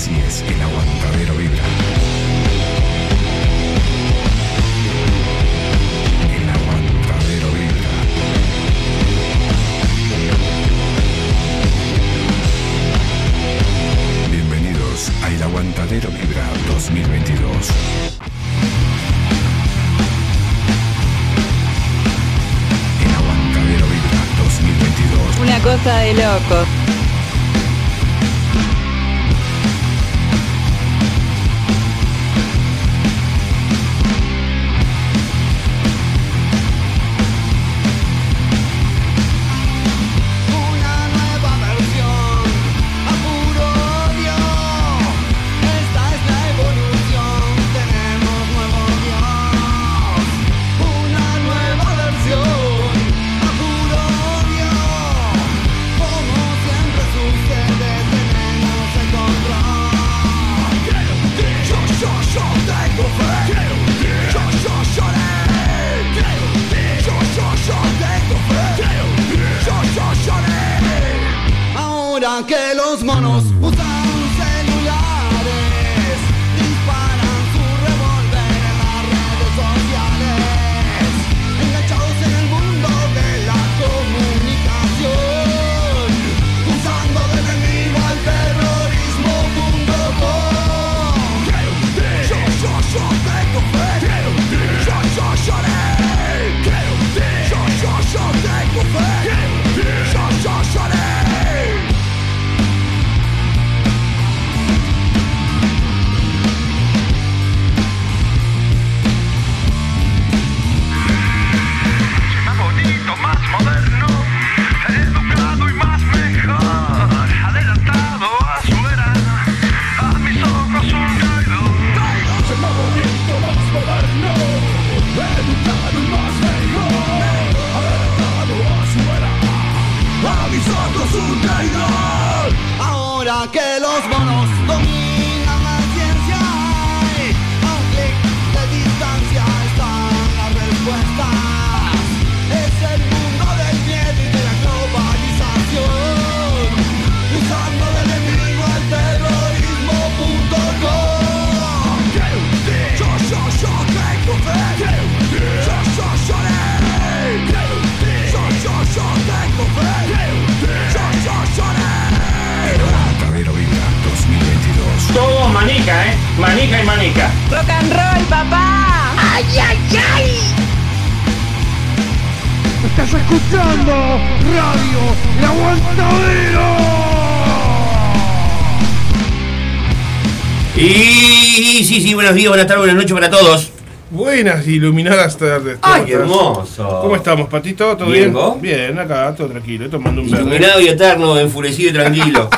Así es, el aguantadero vibra. El aguantadero vibra. Bienvenidos a El Aguantadero Vibra 2022. El Aguantadero Vibra 2022. Una cosa de locos. Buenos días, buenas tardes, buenas noches para todos. Buenas iluminadas tardes. ¿Cómo ¡Ay, qué hermoso! ¿Cómo estamos, Patito? ¿Todo Bien, bien? ¿vos? Bien, acá, todo tranquilo, tomando un verde. Iluminado y eterno, enfurecido y tranquilo.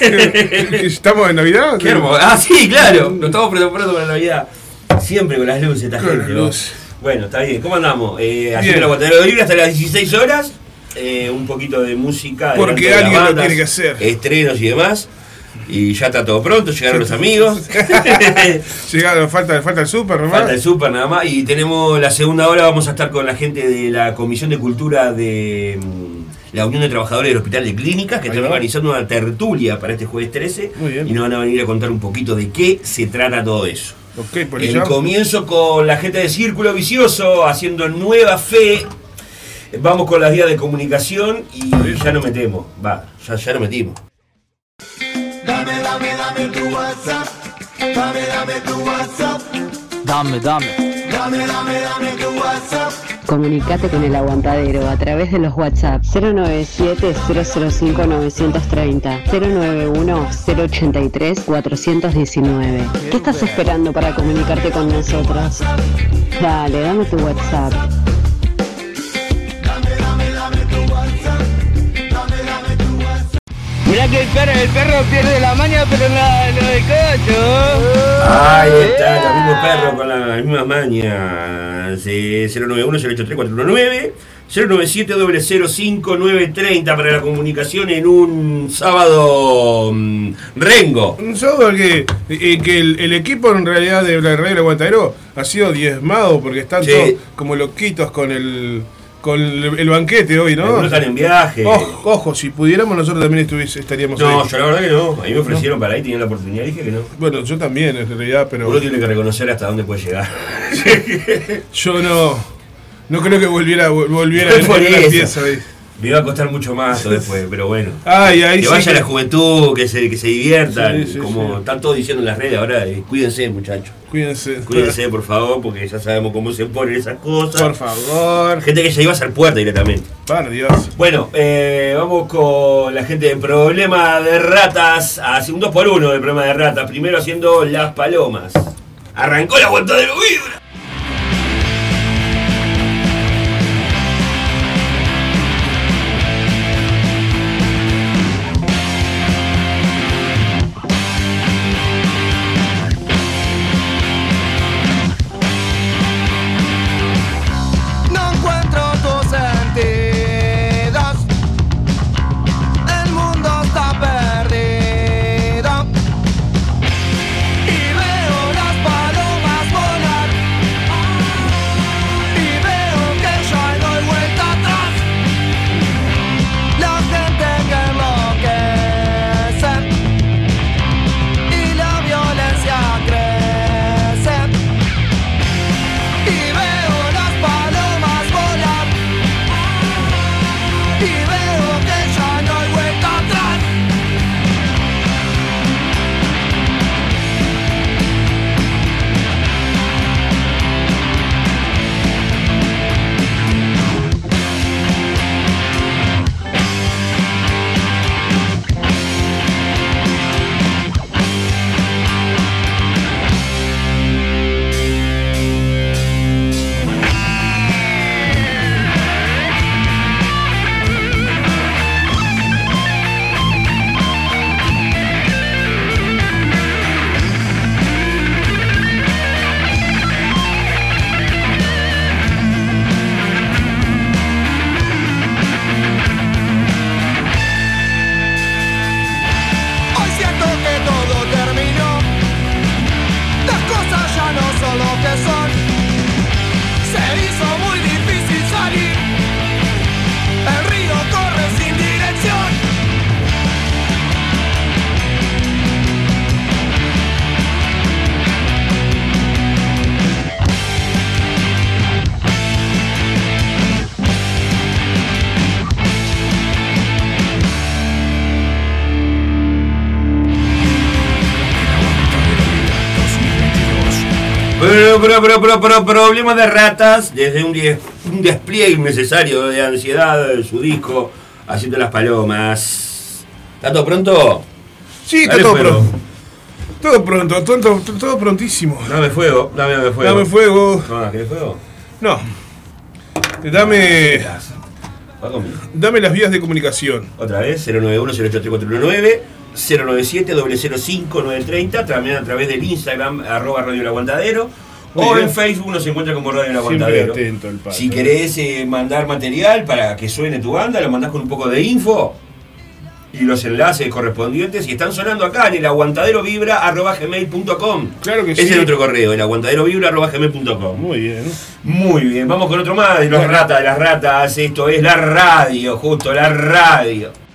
¿Estamos en Navidad? qué hermoso. Ah, sí, claro. Nos estamos preparando para la Navidad. Siempre con las luces, esta Con gente. luces. Bueno, está bien. ¿Cómo andamos? Eh, haciendo el aguantadero libre hasta las 16 horas. Eh, un poquito de música. Porque de alguien lo tiene que hacer. Estrenos y demás. Y ya está todo pronto, llegaron los amigos. Llegaron, falta, falta el súper nomás. Falta el súper nada más. Y tenemos la segunda hora, vamos a estar con la gente de la Comisión de Cultura de mm, la Unión de Trabajadores del Hospital de Clínicas, que Ahí están va. organizando una tertulia para este jueves 13. Muy bien. Y nos van a venir a contar un poquito de qué se trata todo eso. Ok, por El allá. comienzo con la gente de Círculo Vicioso haciendo nueva fe. Vamos con las vías de comunicación y ya nos metemos. Va, ya, ya nos metimos. Dame, tu WhatsApp. Dame, dame tu WhatsApp. Dame, dame. Dame, dame, dame tu WhatsApp. Comunicate con el aguantadero a través de los WhatsApp 097-005-930, 091-083-419. ¿Qué estás esperando para comunicarte con nosotros? Dale, dame tu WhatsApp. Mirá que el perro, el perro pierde la maña, pero no, no de cocho. Ahí está, el mismo perro con las mismas mañas. Eh, 091-083-419. 097-005-930 para la comunicación en un sábado mm, rengo. Un sábado que, eh, que el, el equipo en realidad de la del Aguantadero ha sido diezmado porque están Sí. todos como loquitos con el con el, el banquete hoy, ¿no? Algunos están en viaje. Ojo, ojo, si pudiéramos nosotros también estuviese, estaríamos No, ahí. yo la verdad que no. A mí me ofrecieron para ahí, tenía la oportunidad, dije que no. Bueno, yo también, en realidad, pero Uno tiene que reconocer hasta dónde puede llegar. yo no, no creo que volviera, volviera a la pieza. Me iba a costar mucho más después, pero bueno. Ay, que sí vaya que- la juventud, que se, que se diviertan. Sí, sí, como están todos diciendo en las redes ahora, eh, cuídense muchachos. Cuídense. Cuídense, por favor, porque ya sabemos cómo se ponen esas cosas. Por favor. Gente que ya iba a ser puerta directamente. Para Dios. Bueno, eh, vamos con la gente de Problema de Ratas. Hace un 2 por 1 de Problema de Ratas. Primero haciendo las palomas. Arrancó la vuelta de vibra. Pero, pero, pero, Problema de Ratas. Desde un, despliegue innecesario de ansiedad de su disco. Haciendo las palomas. ¿Está todo pronto? Sí, está todo fuego. pronto. Todo pronto, todo, todo prontísimo. Dame fuego, dame, dame fuego. Dame fuego. No, ¿querés fuego? No. Dame, Va conmigo. dame las vías de comunicación. Otra vez, 091-083-419, 097-005-930, también a través del Instagram, arroba Radio El Aguantadero, o en Facebook nos encuentra como Radio El Aguantadero. atento el. Si querés eh, mandar material para que suene tu banda, lo mandás con un poco de info y los enlaces correspondientes y están sonando acá en el aguantadero vibra arroba gmail.com. Claro que Ese sí. es correo, el aguantadero vibra arroba gmail.com. Muy bien. Muy bien, vamos con otro más de los ratas, de las ratas. Esto es la radio, justo la. Radio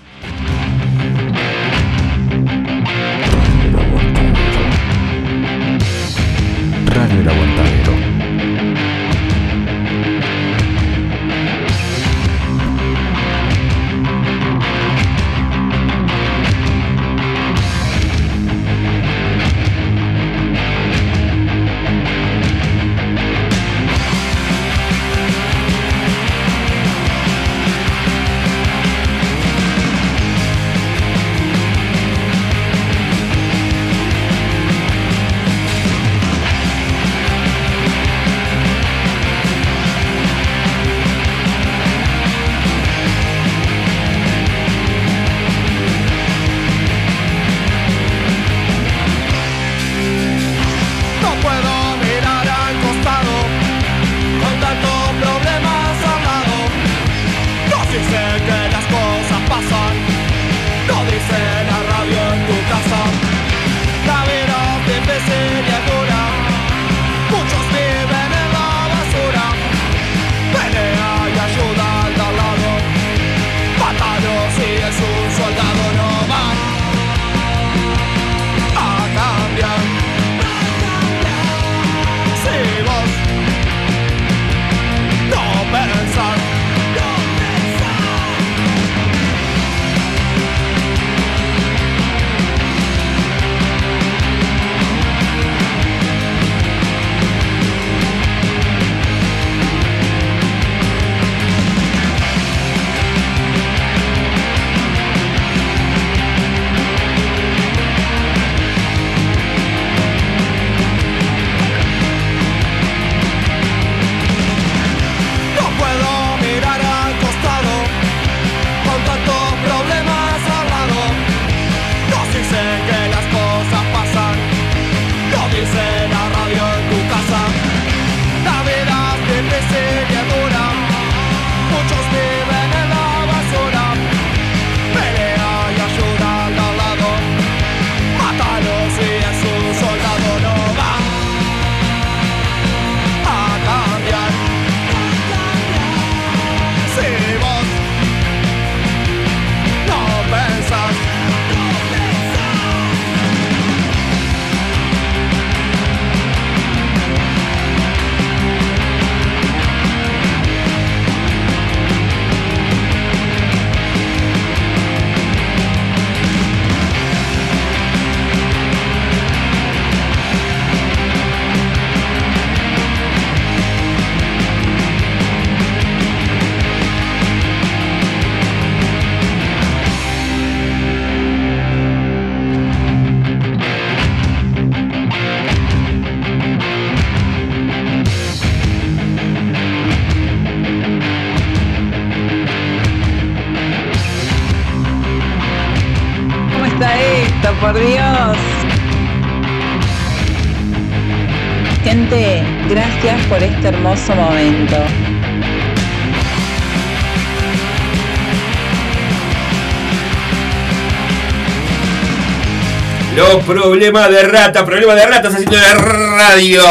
Los problemas de rata, problemas de ratas haciendo la radio.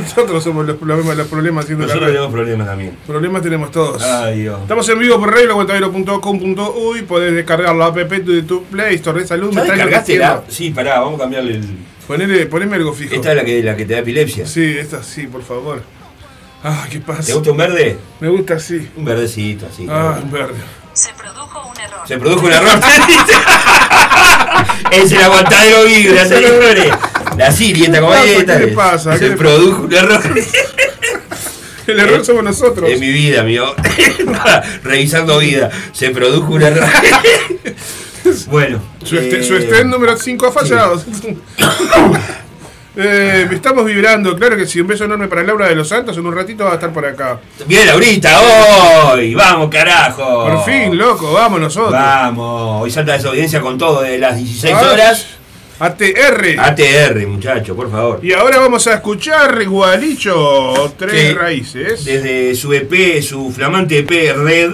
Nosotros somos los problemas, los problemas haciendo Nosotros la red. tenemos problemas también. Problemas tenemos todos. Ay, Dios. Estamos en vivo por radioaguantadero.com.uy. Podés descargar la app de tu Play Store de salud. ¿Ya descargaste la? Sí, pará, vamos a cambiarle el. Ponele, poneme algo fijo. Esta es la que, la que te da epilepsia. Sí, esta sí, por favor. Ah, ¿qué pasa? ¿Te gusta un verde? Me gusta así. Un verdecito, así. Ah, un verde. Se produjo un error. es el aguantadero vibra, señores. La sirieta como ¿Qué le pasa? ¿Qué Se le produjo un error. El error somos nosotros. En mi vida, amigo. Revisando vida. Se produjo un error. bueno. Su, este, eh, su estén número 5 ha fallado. Eh, estamos vibrando, claro que sí. Un beso enorme para Laura de los Santos. En un ratito va a estar por acá. Bien, Laurita, hoy. Vamos, carajo. Por fin, loco, vamos nosotros. Vamos. Hoy salta desobediencia con todo de las 16 Ah, horas. ATR. ATR, muchacho, por favor. Y ahora vamos a escuchar Gualicho, tres raíces. Desde su EP, su flamante EP Red,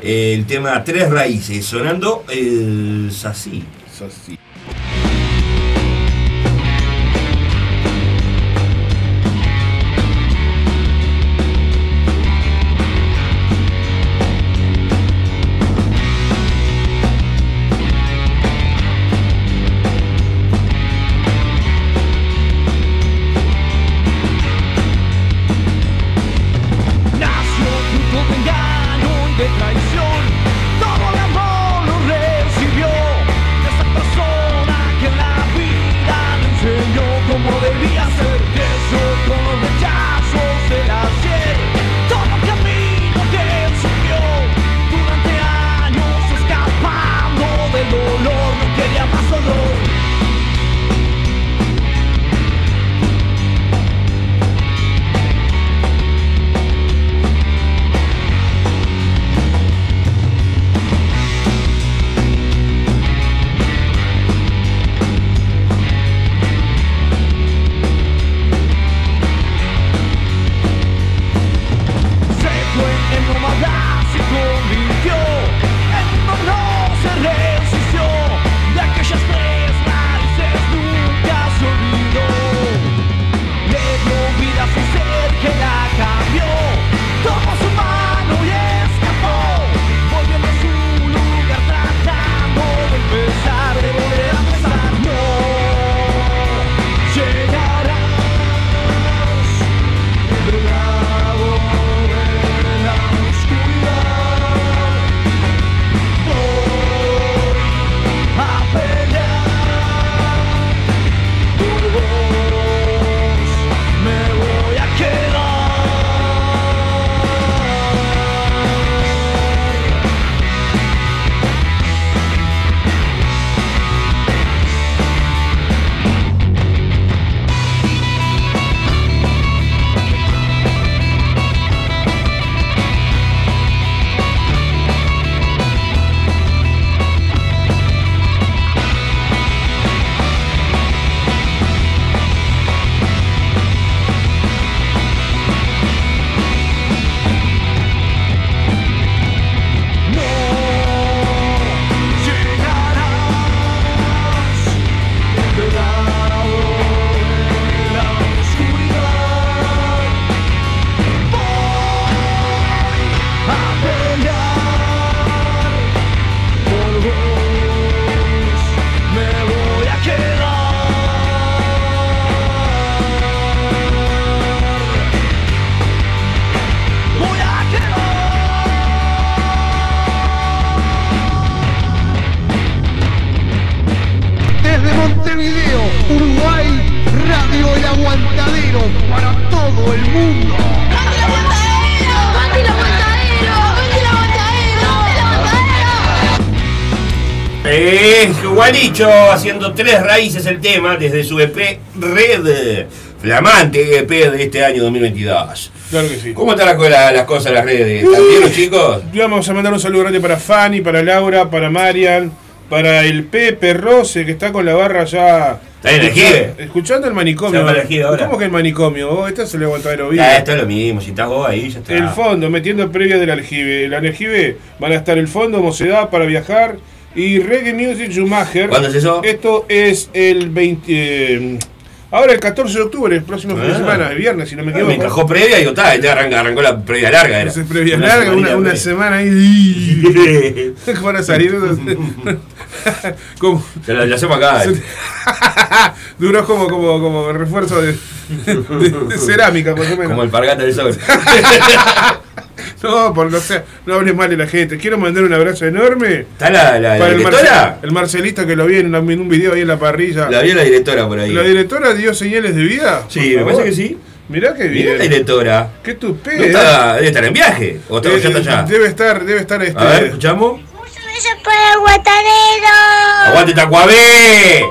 eh, el tema Tres Raíces, sonando el Sací. Sací. Gualicho haciendo tres raíces el tema desde su EP Red, flamante EP de este año 2022. Claro que sí. ¿Cómo están las, la- las cosas las redes? ¿Están bien los chicos? Vamos a mandar un saludo grande para Fanny, para Laura, para Marian, para el Pepe Rose que está con la barra ya. Está en el Jive. Escuchando el manicomio. Se el ahora. ¿Cómo que el manicomio? Vos, este es el aguantadero Ya, vivo. esto es lo mismo, si estás vos ahí, ya está. El fondo, metiendo previa del aljibe. El aljibe van a estar el fondo, Mocedad para viajar y Reggae Music Schumacher. ¿Cuándo es eso? Esto es el 20. eh, ahora el 14 de octubre, el próximo fin de Ah. semana, el viernes, si no me Ah, equivoco. me encajó previa y digo, está, este arranca, arrancó la previa larga. Era. Entonces, previa larga, una, semanita una semana ahí. Van a salir. como, Se la, la hacemos acá. eh. duró como, como, como refuerzo de, de- de cerámica, más o menos. Como el pargata del sol. No, por no sé, no hables mal de la gente. Quiero mandar un abrazo enorme. ¿Está la, la, la Para el, directora? Marce- el Marcelista que lo vi en, un video ahí en la parrilla. La vio la directora por ahí. ¿La directora dio señales de vida? Sí, Por me parece que sí. Mirá qué Mirá la bien. directora. Qué ¿No tupé. está, debe estar en viaje. ¿O está, Eh, ya está allá? Debe estar, debe estar este. A ver, escuchamos. beso para el guatadero. ¡Aguante Tacuabé!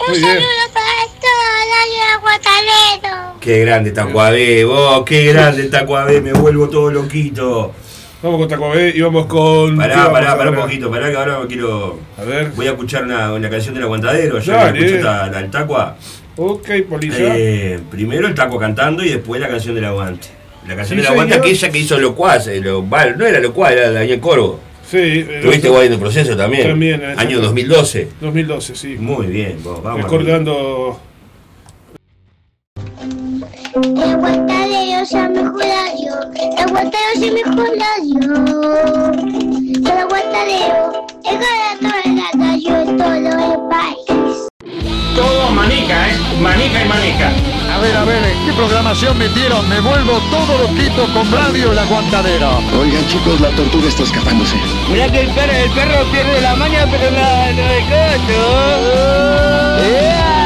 Un Muy bien. saludo para todo el guatadero. Qué grande Tacuabé, vos, qué grande Tacuabé, me vuelvo todo loquito. Vamos con Tacuabé y vamos con. ¿qué Pará, vamos pará, pará un poquito, pará que ahora me quiero. A ver. Voy a escuchar una, una canción del aguantadero. Ya Dale. escuché la, la del Tacua. Ok, policía. Eh, primero el Taco cantando y después la canción del aguante. La canción Sí, del aguante, aquella que hizo Locuaz, eh, lo, no era Locuaz, era Daniel Corvo. Sí. eh, Tuviste guay en el proceso también. También, exacto. Año 2012. 2012, sí. Muy bien, vos, vamos. Recordando. El guatadero se mejor. El guatadero se mejor yo. El guatadero es para toda la nación, todo el país. Todo manica, ¿eh? Manica y manica. A ver, a ver, ¿qué programación metieron? Me vuelvo todo loquito con Radio El Aguantadero. Oigan chicos, la tortuga está escapándose. Mira que el perro, el perro pierde la maña, pero la, no el cocho. ¡Ea!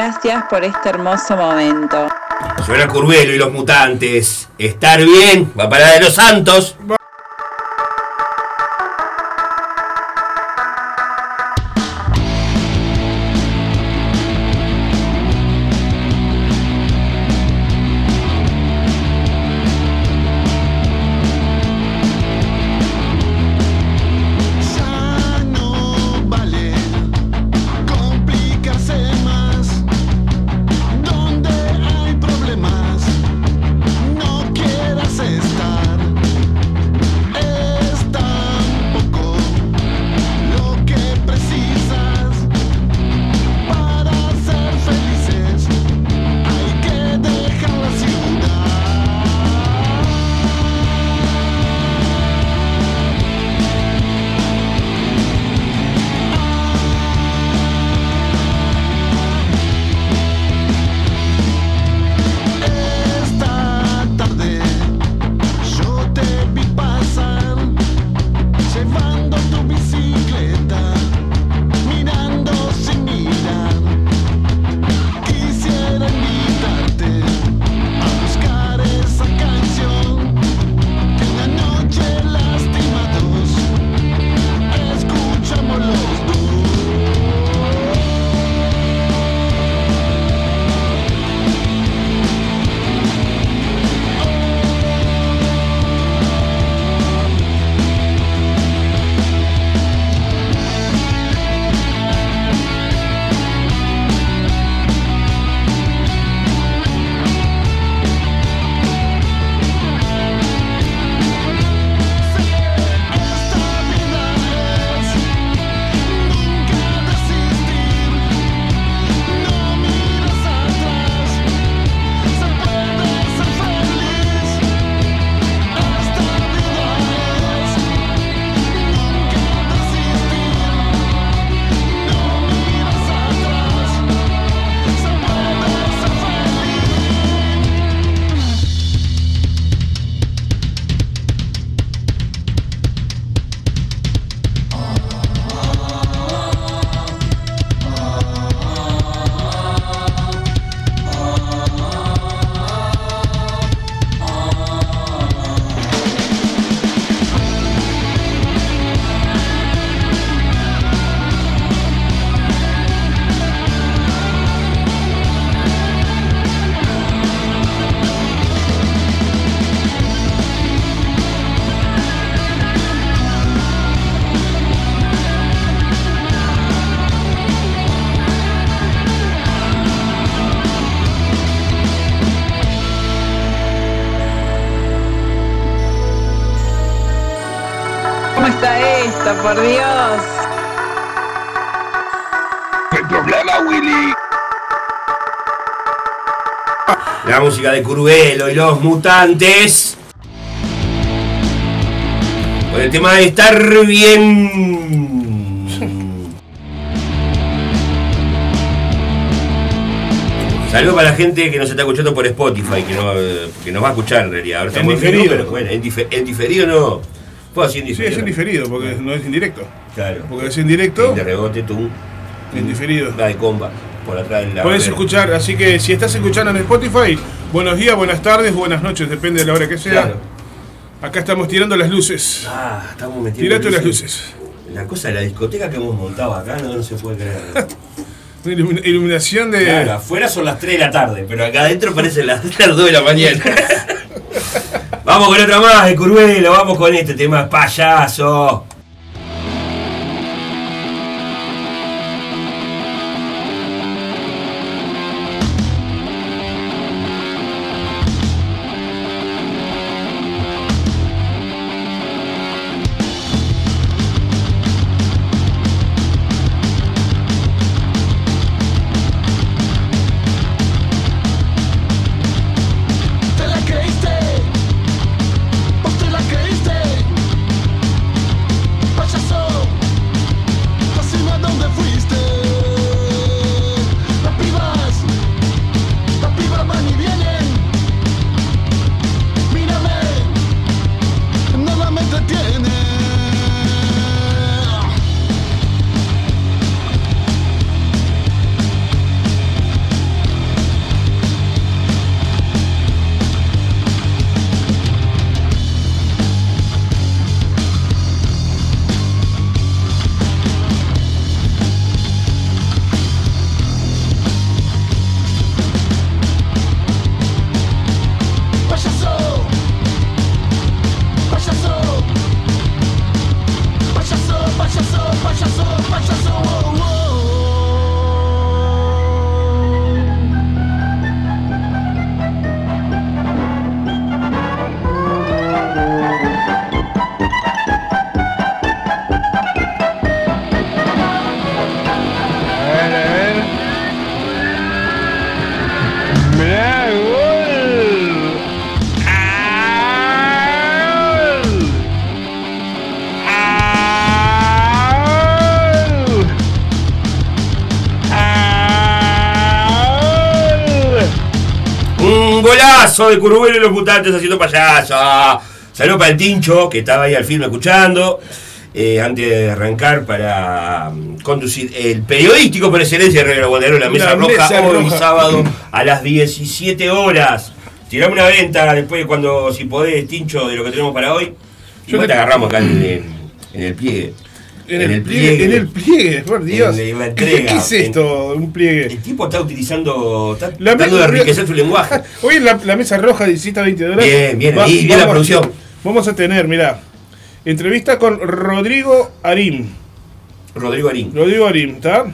Gracias por este hermoso momento. Suena Curvelo y los mutantes. Estar bien, va para de los santos. Por Dios. Hay problema, Willy. La música de Curvelo y los mutantes. Con el tema de estar bien. Saludos para la gente que nos está escuchando por Spotify, que, no, eh, que nos va a escuchar en realidad. Ahora En diferido. pero bueno, en, dife- en diferido no. Puedo decir en Sí, es en diferido, porque no es en directo. Claro. Porque es en directo, De rebote, tú. en diferido. La de comba. Por atrás de la. Puedes escuchar, así que si estás escuchando en Spotify, buenos días, buenas tardes, buenas noches, depende de la hora que sea. Claro. Acá estamos tirando las luces. Ah, estamos metiendo. Tirate las luces. La cosa de la discoteca que hemos montado acá no, no se puede creer. Una ilumi- iluminación de. Claro, afuera son las 3 de la tarde, pero acá adentro parece las, las 2 de la mañana. vamos con otra más de Curvelo, vamos con este tema payaso. De Curvelo y los mutantes haciendo payaso. Saludos para el Tincho, que estaba ahí al film escuchando. Eh, antes de arrancar para mm, conducir el periodístico por excelencia de Radio Aguadero, la Mesa La Roja, Mesa hoy Roja. sábado a las 17 horas. Tirame una venta después cuando, si podés, Tincho, de lo que tenemos para hoy. Yo te- te agarramos acá en el, en el pliegue. En el, pliegue, en el pliegue, por Dios. En la ¿Qué, entrega. qué es esto? Un pliegue. El tipo está utilizando, está La tratando de enriquecer su lenguaje. Hoy en la, la mesa roja de 17 a 20 dólares. Bien, bien, ahí, bien la producción. Vamos a tener, mirá, entrevista con Rodrigo Arim. Rodrigo Arín. Rodrigo Arim, ¿está?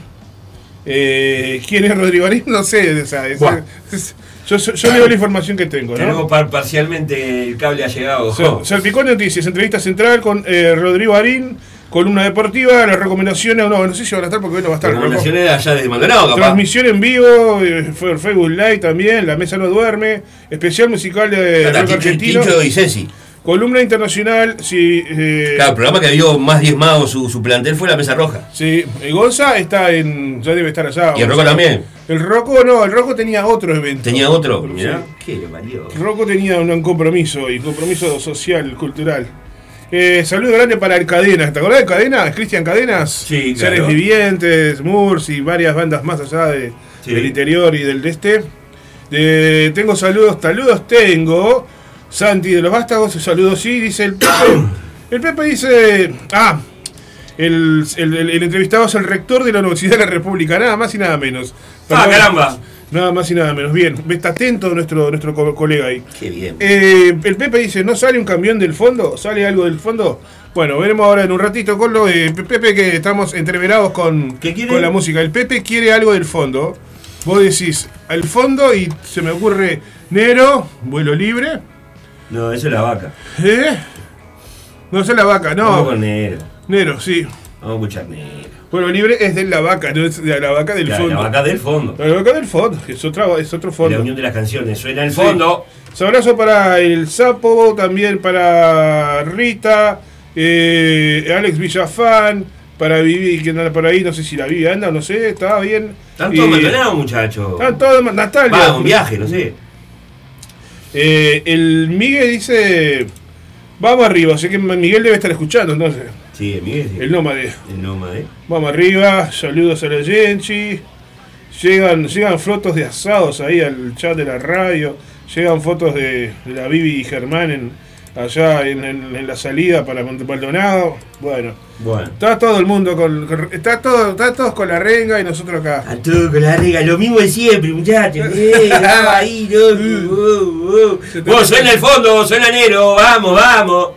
Eh, ¿Quién es Rodrigo Arim? No sé, o sea, es- Buah. es- yo, yo, yo leo la información que tengo, Tenemos ¿no? par- parcialmente el cable ha llegado. Sal- Salpicón Noticias, entrevista central con eh, Rodrigo Arín, columna deportiva, las recomendaciones, no, no sé si van a estar porque hoy no va a estar. Recomendaciones allá desde Maldonado, capaz. Transmisión en vivo, eh, fue Facebook Live también, La Mesa No Duerme, especial musical de rock argentino, Tincho y Ceci. columna internacional, sí, eh, Claro, el programa que vio más diezmado su, su plantel fue la Mesa Roja. sí, eh, Gonza está en, ya debe estar allá. Y el. Rocco también. El Rocco no, el Rocco tenía otro evento. Tenía otro. Mirá. ¿Qué le valió? Rocco tenía un compromiso, y compromiso social, cultural. Eh, saludo grande para el Cadenas. ¿Te acordás de Cadenas? Cristian Cadenas. Sí, Seres claro. Vivientes, Murs y varias bandas más allá de- Sí. del interior y del este. Eh, tengo saludos, saludos tengo. Santi de los Vástagos, saludos sí, dice el Pepe. El Pepe dice. Ah, el, el- el- el entrevistado es el rector de la Universidad de la República, nada más y nada menos. ¡Ah, caramba! Nada más y nada menos. Bien, está atento nuestro, nuestro co- colega ahí. Qué bien. Eh, el Pepe dice, ¿no sale un camión del fondo? ¿Sale algo del fondo? Bueno, veremos ahora en un ratito con lo de Pepe que estamos entreverados con, con la música. El Pepe quiere algo del fondo. Vos decís, al fondo y se me ocurre Nero, vuelo libre. No, eso es la vaca. ¿Eh? No sé la vaca, Vamos no. con negro. Nero, sí. Vamos a escuchar Nero. Pueblo Libre es de la vaca, no es de la vaca del La, fondo. la vaca del fondo. La vaca del fondo, es, otra, es otro La fondo. unión de las canciones. Suena el Sí. fondo. Un abrazo para el Sapo, también para Rita, eh, Alex Villafán, para Vivi, que anda por ahí, no sé si la Vivi anda, no sé, estaba bien. Están todos abandonados, muchachos. Están todos, Natalia. Va, un viaje, no sé. Eh, el Miguel dice, vamos arriba, así que Miguel debe estar escuchando, entonces. Miguel. El nómade. El nómade. Vamos arriba, saludos a la Genchi. Llegan, llegan fotos de asados ahí al chat de la radio. Llegan fotos de, de la Bibi y Germán en, allá en, en- en la salida para Monte Maldonado. Bueno, Bueno. está todo el mundo con. con- está todo, está todos con la renga y nosotros acá. A todo con la rega, lo mismo de siempre, muchachos. Eh, ahí, no. Vos, suena el fondo, suena Nero, vamos, vamos.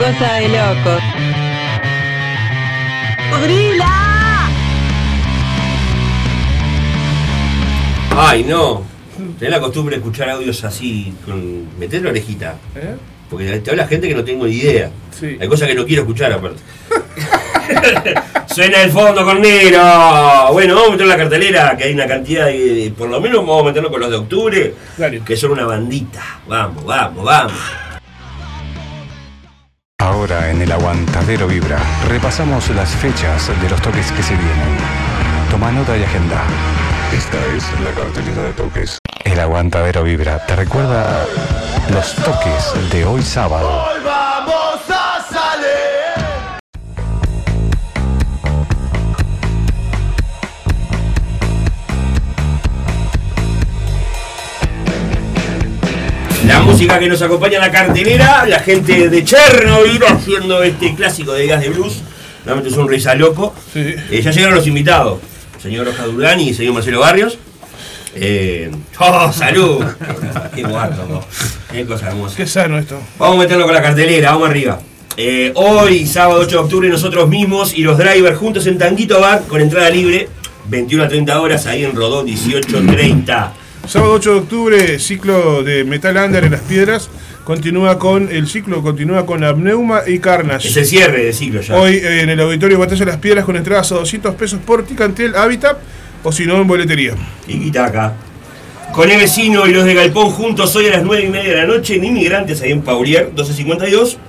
Cosa de loco. Ay, no. Tenés la costumbre de escuchar audios así, con... meter la orejita. ¿Eh? Porque te habla gente que no tengo ni idea. Sí. Hay cosas que no quiero escuchar aparte. Suena el fondo con Nero. Bueno, vamos a meter la cartelera, que hay una cantidad de. Por lo menos vamos a meterlo con los de octubre, Dale. que son una bandita. Vamos, vamos, vamos. Ahora en el Aguantadero Vibra repasamos las fechas de los toques que se vienen. Toma nota y agenda. Esta es la cartelera de toques. El Aguantadero Vibra te recuerda los toques de hoy sábado. Hoy vamos a La música que nos acompaña en la cartelera, la gente de Chernobyl haciendo este clásico de gas de blues. Realmente es un risa loco. Sí. Eh, ya llegaron los invitados. Señor Oscar Durán y señor Marcelo Barrios. Eh, ¡Oh, salud! Qué guardo, ¿no? Qué cosa hermosa. Qué sano esto. Vamos a meterlo con la cartelera, vamos arriba. Eh, hoy, sábado 8 de octubre, nosotros mismos y los drivers juntos en Tanguito Bar con entrada libre, 21 a 30 horas, ahí en Rodó 1830. Sábado 8 de octubre, ciclo de Metal Under en las piedras. Continúa con. El ciclo continúa con Abneuma y Carnage. Es el cierre del ciclo ya. Hoy eh, en el auditorio Batalla de las Piedras con entradas a 200 pesos por Ticantel Habitat o si no en boletería. Y Quitaca. Con el vecino y los de Galpón juntos hoy a las 9 y media de la noche en Inmigrantes, ahí en Paurier, 1252.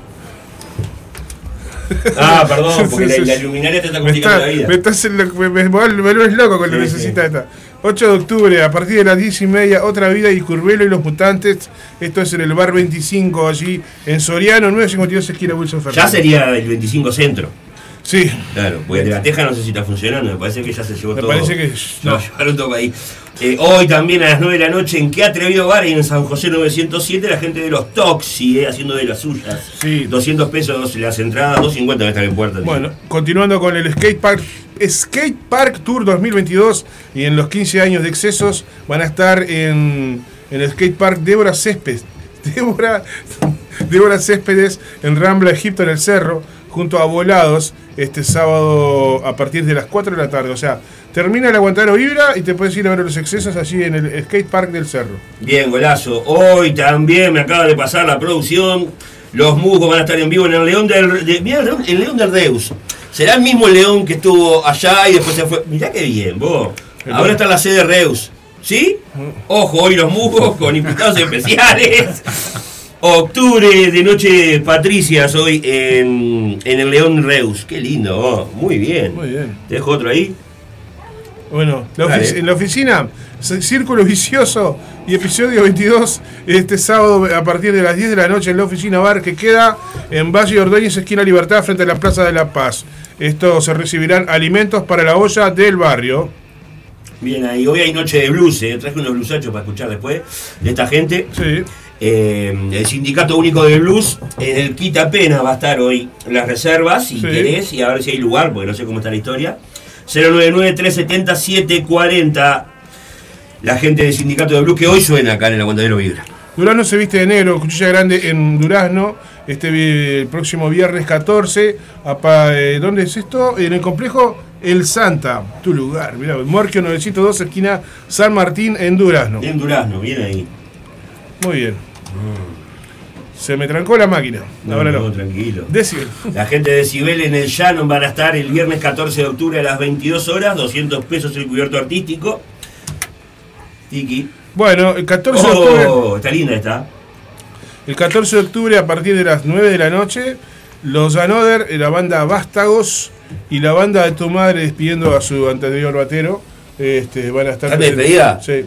Ah, perdón, porque Sí, sí, la, la luminaria te está complicando está, la vida. me, estás en lo- me, me, me vuelves loco con lo que Sí, necesita sí. esta. 8 de octubre, a partir de las 10 y media, Otra Vida y Curvelo y los Mutantes. Esto es en el bar 25, allí en Soriano, 952 esquina Wilson Fernández. Ya sería el 25 centro. Sí. Claro, porque de la teja no sé si está funcionando, me parece que ya se llevó Me todo. parece que- Se lo llevaron todo ahí. Eh, hoy también a las 9 de la noche en Qué Atrevido Bar y en San José 907 la gente de los Toxi, eh, haciendo de las suyas. Sí. 200 pesos las entradas, 250 van a estar en puerta. Bueno, continuando con el Skate Park, Skate Park Tour 2022 y en los 15 años de excesos van a estar en, en el Skate Park Débora Céspedes. Débora, Débora Céspedes en Rambla, Egipto, en el Cerro, junto a Volados, este sábado a partir de las 4 de la tarde. O sea, termina el Aguantadero Vibra y te puedes ir a ver los excesos allí en el Skate Park del Cerro. Bien, golazo. Hoy también me acaba de pasar la producción. Los musgos van a estar en vivo en el León del, de- mirá, el León- el León del Reus. Será el mismo León que estuvo allá y después se fue. Mirá qué bien, vos. Ahora está la sede Reus. ¿Sí? Ojo, hoy los musgos con invitados especiales. Octubre de Noche Patricias hoy en, en el León Reus. Qué lindo, vos. Muy bien. Muy bien. Te dejo otro ahí. Bueno, la ofici- en la oficina, Círculo Vicioso y episodio 22, este sábado a partir de las 10 de la noche en la oficina bar que queda en Valle Ordóñez, esquina Libertad, frente a la Plaza de la Paz. Esto se recibirán alimentos para la olla del barrio. Bien, ahí hoy hay noche de blues, eh. traje unos blusachos para escuchar después de esta gente. Sí. Eh, el Sindicato Único de Blues en el Quita Pena va a estar hoy las reservas, si Sí. querés, y a ver si hay lugar, porque no sé cómo está la historia. 099-370-740. La gente del Sindicato de Blues que hoy suena acá en el Aguantadero Vibra. Durazno se viste de negro, cuchilla grande en Durazno, este el próximo viernes 14. apa- eh, ¿Dónde es esto? En el complejo El Santa, tu lugar. Mirá, Morquio 902, esquina San Martín en Durazno. En Durazno, bien ahí. Muy bien. Se me trancó la máquina. Ahora no. tranquilo. Decibel. La gente de Cibel en el Llano van a estar el viernes 14 de octubre a las 22 horas, 200 pesos el cubierto artístico. Tiki. Bueno, el 14 de octubre. Oh, está linda esta. El 14 de octubre, a partir de las 9 de la noche, los Anoder, la banda Vástagos y la banda de tu madre despidiendo a su anterior batero, este, van a estar. ¿Están de despedida? Sí.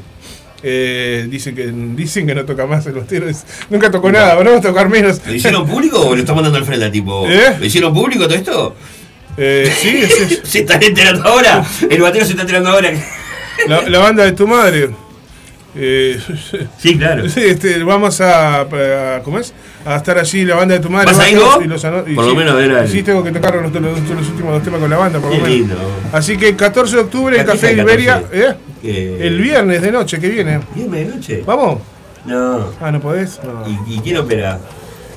Eh, dicen, que, dicen que no toca más el batero. es- Nunca tocó nada, vamos a tocar menos. ¿Lo hicieron público o lo está mandando al frente tipo? ¿Eh? ¿Lo hicieron público todo esto? Eh, sí, sí. ¿Se están enterando ahora? El batero se está enterando ahora. La, la banda de tu madre. Eh, sí, claro. Este, vamos a, a- ¿Cómo es? A estar allí, la banda de tu madre. ¿Vas a ir vos? y los Ano- y Por lo sí, menos a ver al- Sí, tengo que tocar los, los- los últimos dos temas con la banda, por lo menos. lindo. Así que 14 de octubre en ¿A qué Café Iberia. 14? ¿Eh? El viernes de noche que viene. ¿Viernes de noche? ¿Vamos? No. Ah, ¿no podés? No. ¿Y, y quién opera?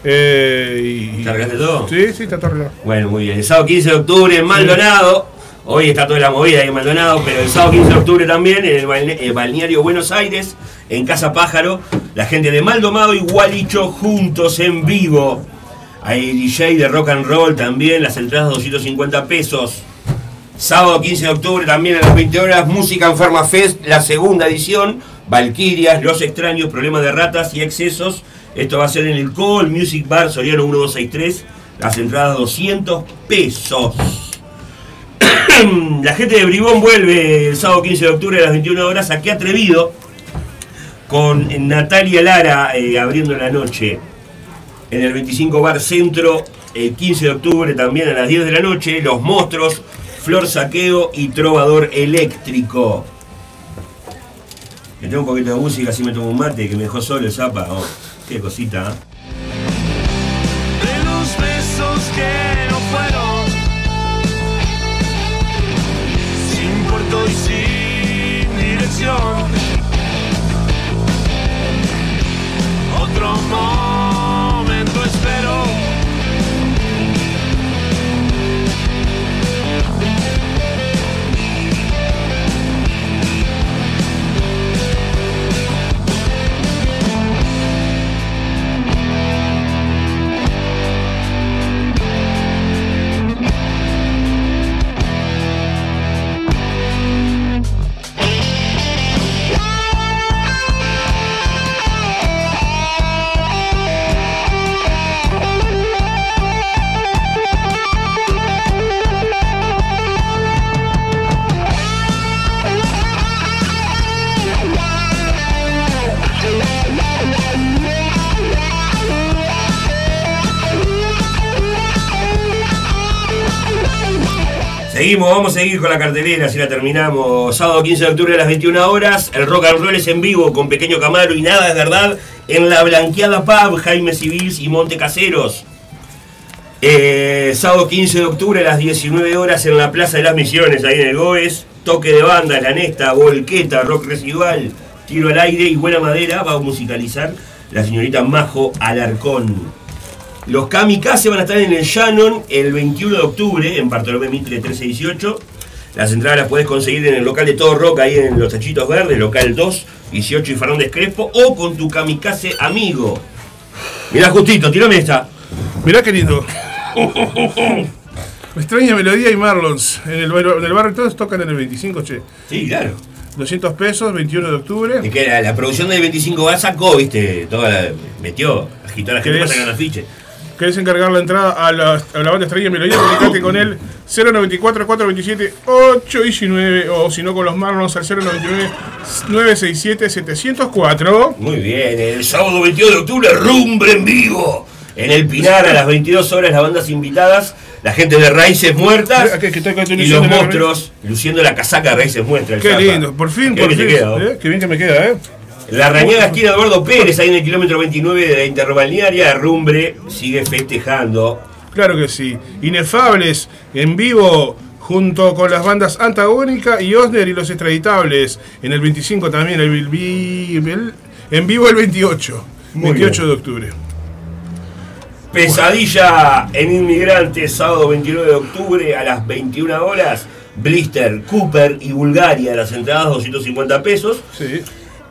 Eh, y, ¿Cargaste todo? Sí, sí, está todo arreglado. Bueno, muy bien. El sábado 15 de octubre en Maldonado. Hoy está toda la movida ahí en Maldonado, pero el sábado 15 de octubre también en el eh, balneario Buenos Aires, en Casa Pájaro, la gente de Maldonado y Gualicho juntos en vivo. Hay DJ de rock and roll también, las entradas 250 pesos. Sábado 15 de octubre también a las 20 horas, Música Enferma Fest, la segunda edición. Valquirias, Los Extraños, Problemas de Ratas y Excesos. Esto va a ser en el Call Music Bar Soriano 1263. Las entradas 200 pesos. la gente de Bribón vuelve el sábado 15 de octubre a las 21 horas a Atrevido con Natalia Lara eh, abriendo la noche en el 25 Bar Centro el 15 de octubre también a las 10 de la noche Los Monstruos, Flor Saqueo y Trovador Eléctrico. Me tengo un poquito de música, así me tomo un mate que me dejó solo el zapa. Oh, qué cosita. ¿eh? De los besos que no fueron Sin puerto y sin dirección Otro momento Seguimos, vamos a seguir con la cartelera, si la terminamos. Sábado 15 de octubre a las 21 horas. El rock and roll es en vivo con Pequeño Camaro y nada es verdad. En la Blanqueada Pub, Jaime Civils y Monte Caseros. Eh, sábado 15 de octubre a las 19 horas en la Plaza de las Misiones, ahí en el Goes. Toque de banda, la Nesta, Volqueta, Rock Residual, Tiro al Aire y Buena Madera. Va a musicalizar la señorita Majo Alarcón. Los Kamikaze van a estar en el Shannon el 21 de octubre, en Bartolomé Mitre 1318. Las entradas las puedes conseguir en el local de Todo Rock, ahí en Los Tachitos Verdes, local 2, 18 y Fernández Crespo, o con tu Kamikaze amigo. Mirá, justito, tirame esta. Mirá qué lindo. Extraña Melodía y Marlons. En el, barrio- en el barrio todos tocan en el 25, che. Sí, claro. 200 pesos, 21 de octubre. Es que la, la producción del 25 va sacó, viste, toda la, metió, agitó a la gente para sacar afiche. ¿Querés encargar la entrada a la, a la banda Extraña Melodía? Comunicate con él 094 427 819 o si no con los Marlons al 099 967 704. Muy bien, el sábado 22 de octubre, Rumbre en vivo. En el Pinar a las 22 horas, las bandas invitadas, la gente de Raíces Muertas y los la- monstruos luciendo la casaca de Raíces Muertas. Qué lindo, por fin, Qué por bien fin. queda. ¿eh? Qué bien que me queda, ¿eh? La Rañaga esquina Eduardo Pérez, ahí en el kilómetro 29 de la interbalnearia, Rumbre sigue festejando. Claro que sí. Inefables en vivo junto con las bandas Antagónica y Osner y los extraditables. En el 25 también, el, en vivo el 28. Muy 28 bien. de octubre. Pesadilla en Inmigrantes, sábado 29 de octubre a las 21 horas. Blister, Cooper y Bulgaria, las entradas 250 pesos. Sí.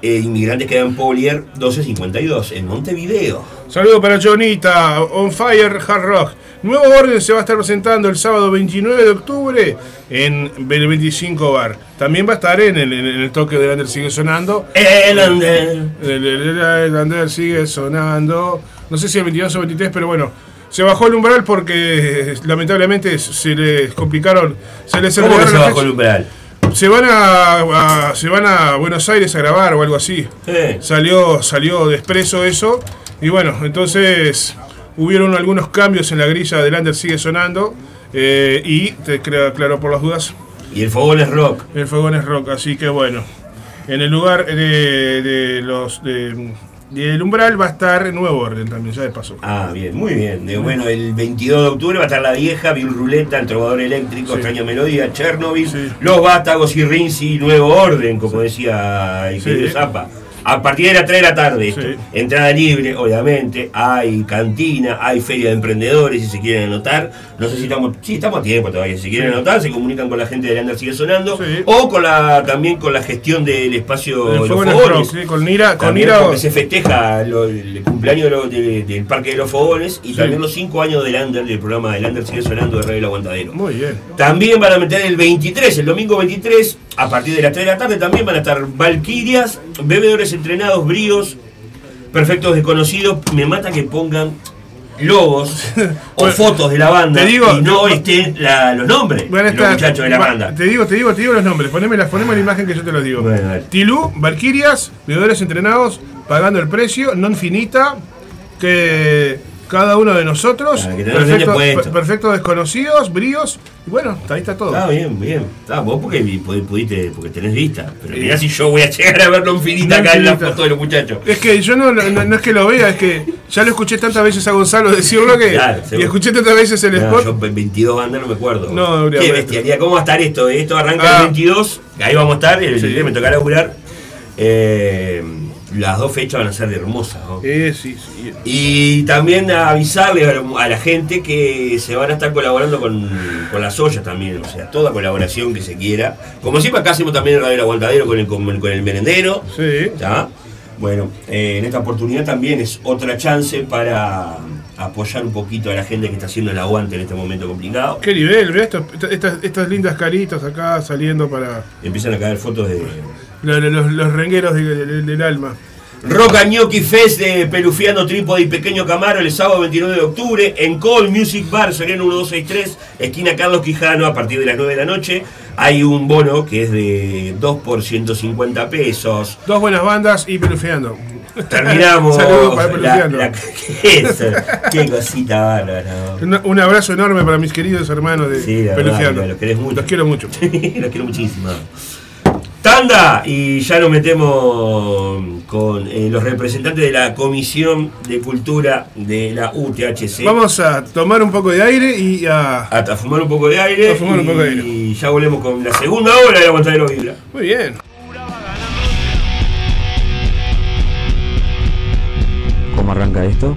Eh, inmigrantes quedan Polier 1252 en Montevideo. Saludo para Jonita, On Fire Hard Rock. Nuevo Orden se va a estar presentando el sábado 29 de octubre en el 25 Bar. También va a estar en el, en el toque del Under sigue sonando. El Under. El, el- el Under sigue sonando. No sé si el 22 o 23, pero bueno. Se bajó el umbral porque lamentablemente se les complicaron. Se les ¿Cómo se bajó el umbral? Se van a, a- se van a Buenos Aires a grabar o algo así. Sí. Salió, salió de expreso eso. Y bueno, entonces hubieron algunos cambios en la grilla del Under sigue sonando. eh, y te creo, claro por las dudas, Y el fogón es rock. el fogón es rock. Así que bueno, en el lugar de, de los de, del umbral va a estar Nuevo Orden también, ya de paso. Ah, bien, muy bien. De- bueno, el 22 de octubre va a estar La Vieja, Bill Ruleta, El Trovador Eléctrico, Sí. Extraña Melodía, Chernobyl, Sí. Los Vástagos y Rinzi, Nuevo Orden, como decía Ingeniero Sí. A partir de las 3 de la tarde, esto. Sí. entrada libre, obviamente, hay cantina, hay feria de emprendedores si se quieren anotar. No sé si estamos, sí, estamos a tiempo todavía. Si quieren Sí. anotar, se comunican con la gente de Lander Sigue Sonando Sí. o con la también con la gestión del espacio El Los Fogones. con Nira, con También Nira porque se festeja lo- el cumpleaños de lo- de- del Parque de los Fogones y también los 5 años del Under, del programa del Under sigue sonando de Radio El Aguantadero. Muy bien. También van a meter el 23, el domingo 23, a partir de las 3 de la tarde, también van a estar Valquirias, bebedores entrenados, bríos, perfectos desconocidos. Me mata que pongan logos o Bueno, fotos de la banda te digo- y no estén la- los nombres a de los muchachos de la banda. Te digo, te digo, te digo los nombres. Poneme la, poneme la imagen que yo te los digo. Bueno. Tilú, Valquirias, bebedores entrenados, pagando el precio, non finita, que cada uno de nosotros, Claro, perfecto- desconocidos, bríos, y bueno, ahí está todo. Está bien, bien. Está, vos porque pudiste, porque tenés vista. Pero mirá si yo voy a llegar a verlo infinita acá en la Infinita. foto de los muchachos. Es que yo no, no, no es que lo vea, es que ya lo escuché tantas veces a Gonzalo decirlo que. Claro, y escuché tantas veces el No, spot. yo en 22 bandas no me acuerdo. No, Qué bestialidad. ¿Cómo va a estar esto? Esto arranca Ah. el 22. Ahí vamos a estar. El Sí. 23 me toca laburar. Eh, las dos fechas van a ser hermosas. ¿no? Eh, sí, sí. Y también avisarle a la- gente que se van a estar colaborando con, con las ollas también, o sea, toda colaboración que se quiera. Como siempre acá hacemos también el Radio Aguantadero con el, con el, con el merendero. Sí. ¿ya? Bueno, eh, en esta oportunidad también es otra chance para apoyar un poquito a la gente que está haciendo el aguante en este momento complicado. Qué nivel, vea estos- estas, estas lindas caritas acá saliendo para Empiezan a caer fotos de los, los- los rengueros de- de- del alma. Rock and Gnocchi Fest de Pelufiano Trípode y Pequeño Camaro el sábado 29 de octubre en Call Music Bar, Sereno 1263, esquina Carlos Quijano, a partir de las 9 de la noche. Hay un bono que es de 2 por 150 pesos. Dos buenas bandas y pelufeando. Terminamos. Saludos para la- Pelufiando. la- ¿Qué, es? Qué cosita bárbara. Un, un abrazo enorme para mis queridos hermanos de Sí, verdad, los. Los quiero mucho. Los quiero muchísimo. Tanda y ya nos metemos con eh, los representantes de la Comisión de Cultura de la UTHC. Vamos a tomar un poco de aire y a. a, a fumar un poco de aire. A fumar un y, poco de aire. Y ya volvemos con la segunda hora de la Aguantadero Vibra. Muy bien. ¿Cómo arranca esto?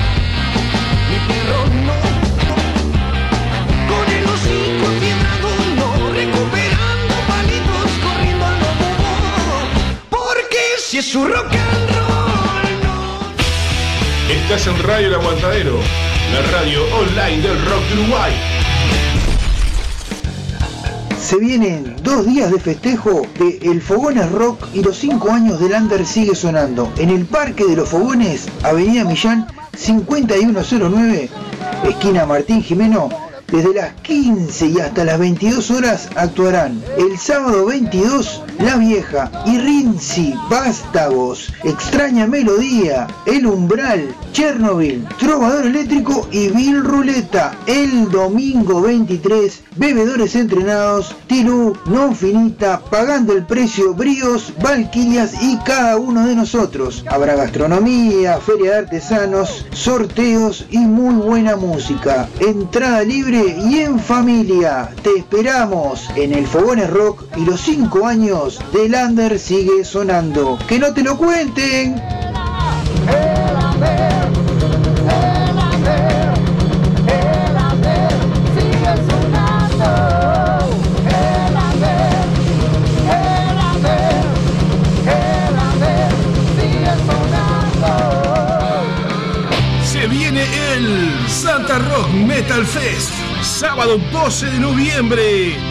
Su rock and roll, Estás en Radio El Aguantadero, la radio online del rock de Uruguay. Se vienen dos días de festejo de El Fogones Rock y los 5 años del Under sigue sonando. En el Parque de los Fogones, Avenida Millán 5109, esquina Martín Jimeno, desde las 15 y hasta las 22 horas actuarán el sábado 22 La Vieja y Rinzi Vástagos, Extraña Melodía, El Umbral, Chernobyl, Trovador Eléctrico y Bill Ruleta. El domingo 23 Bebedores Entrenados, Tilú, Non Finita, Pagando el Precio, Bríos, Valquirias y cada uno de nosotros. Habrá gastronomía, feria de artesanos, sorteos y muy buena música. Entrada libre y en familia. Te esperamos en el Fogones Rock y los 5 años de Lander sigue sonando. ¡Que no te lo cuenten! Se viene el Santa Rock Metal Fest, sábado 12 de noviembre.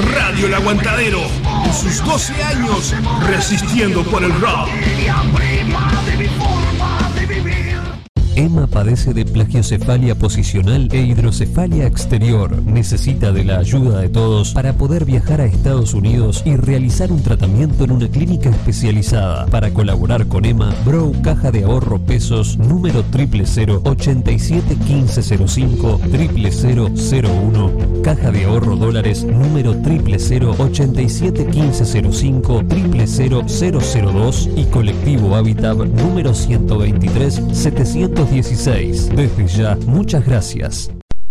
Radio El Aguantadero en sus 12 años resistiendo por el rock. Emma padece de plagiocefalia posicional e hidrocefalia exterior. Necesita de la ayuda de todos para poder viajar a Estados Unidos y realizar un tratamiento en una clínica especializada. Para colaborar con Emma, Bro Caja de Ahorro Pesos número 000 87 1505 0001 Caja de Ahorro Dólares número 000 87 1505 00002 y Colectivo Habitat número 123 716. Desde ya, muchas gracias.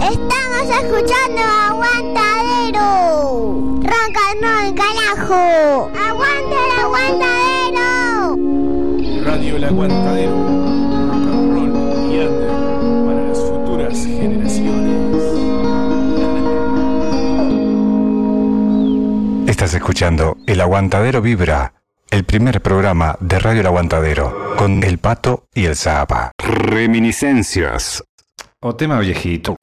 Estamos escuchando Aguantadero. Ronca el carajo. Aguanta el aguantadero. Radio El Aguantadero. Rock and roll y under para las futuras generaciones. Estás escuchando El Aguantadero Vibra, el primer programa de Radio El Aguantadero, con El Pato y el Zapa. Reminiscencias. O tema viejito.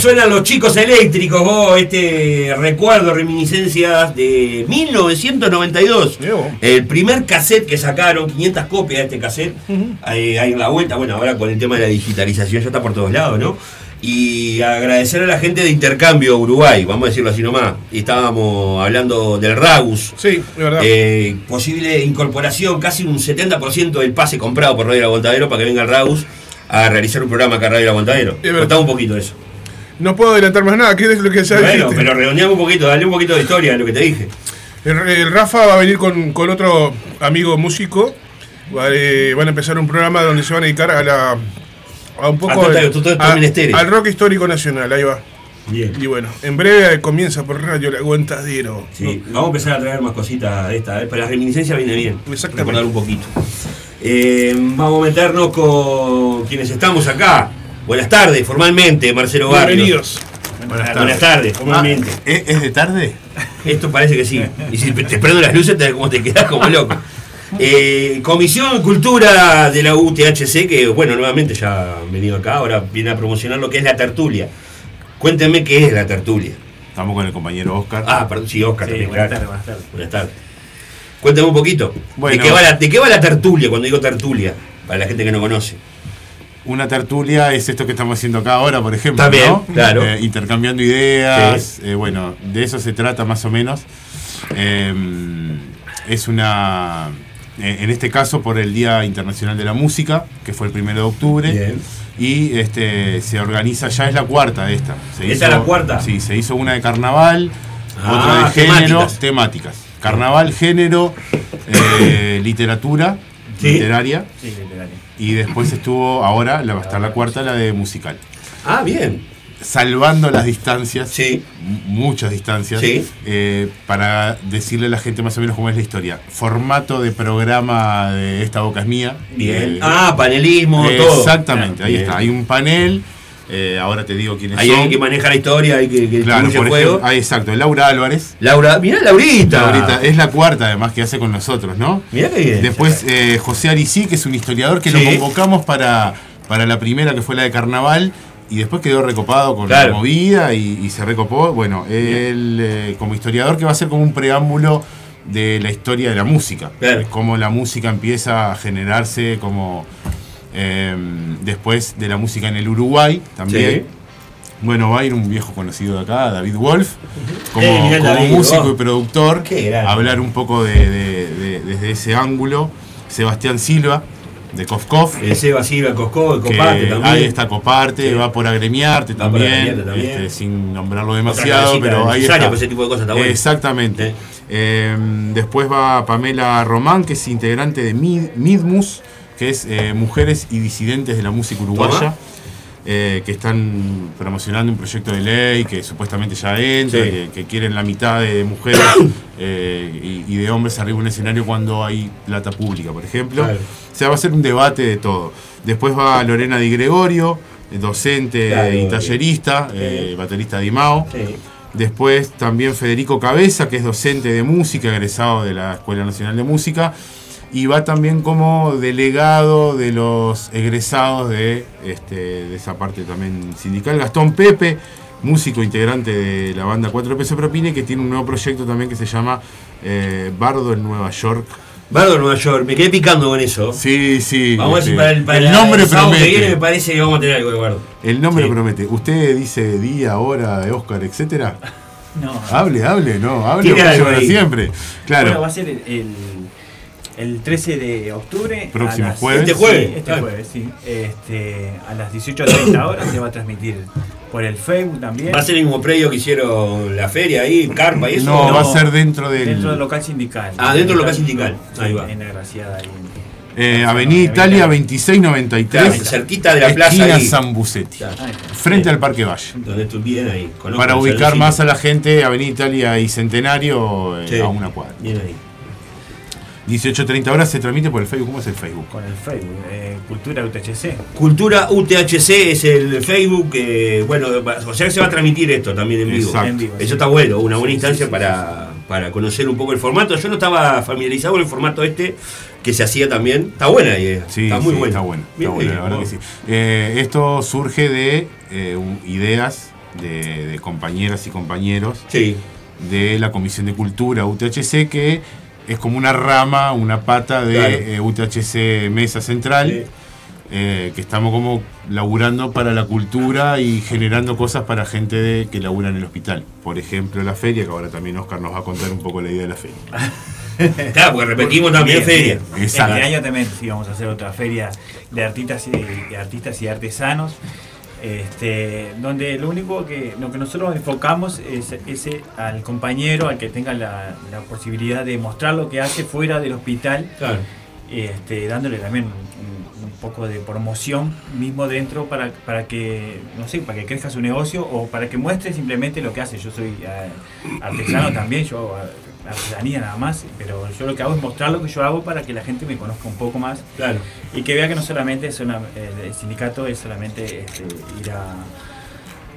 Suenan los chicos eléctricos, vos, este recuerdo, reminiscencias de 1992. El primer cassette que sacaron, 500 copias de este cassette, ahí, ahí en la vuelta, bueno, ahora con el tema de la digitalización ya está por todos lados, ¿no? Y agradecer a la gente de Intercambio Uruguay, vamos a decirlo así nomás. Estábamos hablando del RAGUS. Sí, de verdad. Eh, posible incorporación, casi un 70% del pase comprado por Radio Aguantadero para que venga el RAGUS a realizar un programa acá en Radio Aguantadero. Contame un poquito eso. No puedo adelantar más nada, ¿qué es lo que ya Bueno, dijiste? pero redondeame un poquito, dale un poquito de historia de lo que te dije. El, el Rafa va a venir con, con otro amigo músico. Eh, van a empezar un programa donde se van a dedicar a la. A un poco. A todo a- al rock histórico nacional, ahí va. Bien. Y bueno, en breve comienza por Radio El Aguantadero. Sí, vamos a empezar a traer más cositas de esta. ¿eh? Para la reminiscencia viene bien. Recordar un poquito. Eh, vamos a meternos con quienes estamos acá. Buenas tardes, formalmente, Marcelo Barrios. Bienvenidos. Buenas tardes. tardes, formalmente. Ah, ¿es, es de tarde? Esto parece que sí. Y si te prendo las luces, te, como te quedas como loco. Eh, Comisión Cultura de la UTHC, que bueno, nuevamente ya han venido acá, ahora viene a promocionar lo que es la tertulia. Cuéntenme qué es la tertulia. Estamos con el compañero Oscar. Ah, perdón, sí, Oscar Sí, también. buenas claro. tardes, buenas tardes. Buenas tardes. Cuéntame un poquito. Bueno. ¿De, qué va la, de qué va la tertulia cuando digo tertulia? Para la gente que no conoce. Una tertulia es esto que estamos haciendo acá ahora, por ejemplo. También, ¿no? claro. Eh, intercambiando ideas. eh, bueno, de eso se trata más o menos. Eh, es una. eh, En este caso, por el Día Internacional de la Música, que fue el primero de octubre. Bien. Y este se organiza, ya es la cuarta de esta. Se ¿Esta es la cuarta? Sí, se hizo una de carnaval, Ah, otra de género, temáticas. temáticas. Carnaval, género, eh, literatura, Sí. literaria. Sí, literaria. Y después estuvo, ahora la va a estar la cuarta, la de musical. Ah, bien. Salvando las distancias, Sí. muchas distancias, Sí. eh, para decirle a la gente más o menos cómo es la historia. Formato de programa de Esta Boca es Mía. Bien. Eh, ah, panelismo, todo. Exactamente, ahí Bien. está. Hay un panel, eh, ahora te digo quiénes Hay son. alguien que maneja la historia, hay que, que Claro, por el juego. ejemplo, ah, exacto, Laura Álvarez. Laura, mirá Laurita. Laurita, es la cuarta además que hace con nosotros, ¿no? Mirá qué bien. Después eh, José Aricí, que es un historiador que Sí. lo convocamos para, para la primera que fue la de carnaval y después quedó recopado con Claro. la movida y, y se recopó. Bueno, él eh, como historiador que va a ser como un preámbulo de la historia de la música. Claro. Cómo la música empieza a generarse como eh, después de la música en el Uruguay también. Sí. Bueno, va a ir un viejo conocido de acá, David Wolf, como, Eh, mirá como David, músico oh. y productor, grande. hablar un poco de, de- de- desde ese ángulo. Sebastián Silva, de Kofkov. El Seba Silva, Cosco, que Coparte también. Ahí está Coparte, Sí. va por Agremiarte Va por también, Agremiarte también. este, sin nombrarlo demasiado, pero ahí está. ese tipo de cosas está bueno. Exactamente. Eh, después va Pamela Román, que es integrante de Mid- Midmus, que es eh, Mujeres y Disidentes de la Música Uruguaya. Eh, que están promocionando un proyecto de ley que supuestamente ya entra, Sí. que, que quieren la mitad de mujeres eh, y, y de hombres arriba de un escenario cuando hay plata pública, por ejemplo. Claro. O sea, va a ser un debate de todo. Después va Lorena Di Gregorio, eh, docente Claro, y tallerista, sí. eh, baterista de IMAO. Sí. Después también Federico Cabeza, que es docente de música, egresado de la Escuela Nacional de Música. Y va también como delegado de los egresados de, este, de esa parte también sindical. Gastón Pepe, músico integrante de la banda 4 pesos propine, que tiene un nuevo proyecto también que se llama eh, Bardo en Nueva York. Bardo de Nueva York, me quedé picando con eso. Sí, sí. Vamos a este, para el, para el nombre el que viene me parece que vamos a tener algo de Bardo. El nombre Sí. promete. ¿Usted dice día, hora de Oscar, etcétera? No. Hable, hable, no, hable como siempre. Claro. Bueno, va a ser el, el, el 13 de octubre. a Próximo las- jueves. Este jueves. Sí, este Claro. jueves, sí. Este, a las 18.30 horas se va a transmitir por el Facebook también. ¿Va a ser el mismo predio que hicieron la feria ahí, Carpa y eso? No, va a ser dentro del- Dentro del local sindical. Ah, dentro del local sindical. Sí, Ahí va. En Agraciada. Ahí. Eh, Avenida Italia 2693. Claro, cerquita de la plaza esquina. San Bucetti. Claro. Frente al Parque Valle. Donde estoy bien ahí. Para ubicar más a la gente, Avenida Italia y Centenario eh, Sí. a una cuadra. Bien ahí. 18.30 horas se transmite por el Facebook. ¿Cómo es el Facebook? Con el Facebook. eh, Cultura UTHC. Cultura UTHC es el Facebook, eh, bueno, o sea que se va a transmitir esto también en vivo. Exacto. En vivo, Eso sí. está bueno, una buena Sí, instancia sí, sí, para, para conocer un poco el formato. Yo no estaba familiarizado con el formato este que se hacía también. Está buena la idea. Sí, está muy sí, buena. está Bien, bien, la verdad que sí. Eh, esto surge de eh, un- ideas de, de compañeras y compañeros Sí, de la Comisión de Cultura UTHC, que es como una rama, una pata de Claro. eh, UTHC Mesa Central, Sí. eh, que estamos como laburando para la cultura y generando cosas para gente de- que labura en el hospital. Por ejemplo, la feria, que ahora también Oscar nos va a contar un poco la idea de la feria. Claro, porque repetimos también Bien, feria. bien. Exacto. Este año también sí vamos a hacer otra feria de artistas y, de artistas y artesanos. Este, donde lo único que lo que nosotros enfocamos es ese al compañero, al que tenga la, la posibilidad de mostrar lo que hace fuera del hospital, Claro. este, dándole también un, un poco de promoción mismo dentro para, para que, no sé, para que crezca su negocio o para que muestre simplemente lo que hace. Yo soy eh, artesano también, yo eh, artesanía nada más, pero yo lo que hago es mostrar lo que yo hago para que la gente me conozca un poco más Claro. y que vea que no solamente es una, el, sindicato es solamente este, ir a,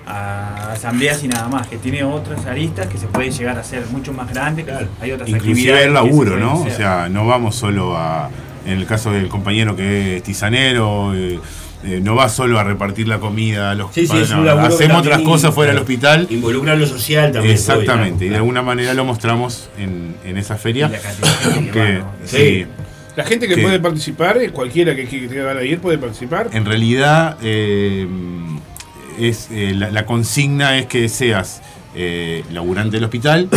a asambleas y nada más, que tiene otras aristas que se pueden llegar a ser mucho más grandes, hay otras Inclusive actividades el se laburo, ¿no? O sea, no vamos solo a. En el caso del compañero que es tisanero, eh, eh, no va solo a repartir la comida a los Sí, no, Hacemos otras cosas fuera del hospital. Involucra lo social también. Exactamente, y de alguna manera lo mostramos en, en esa feria. La sí. La gente que Que- puede participar, eh, cualquiera que, ganas de ir puede participar. En realidad, eh, es, eh, la, la consigna es que seas eh, laburante del hospital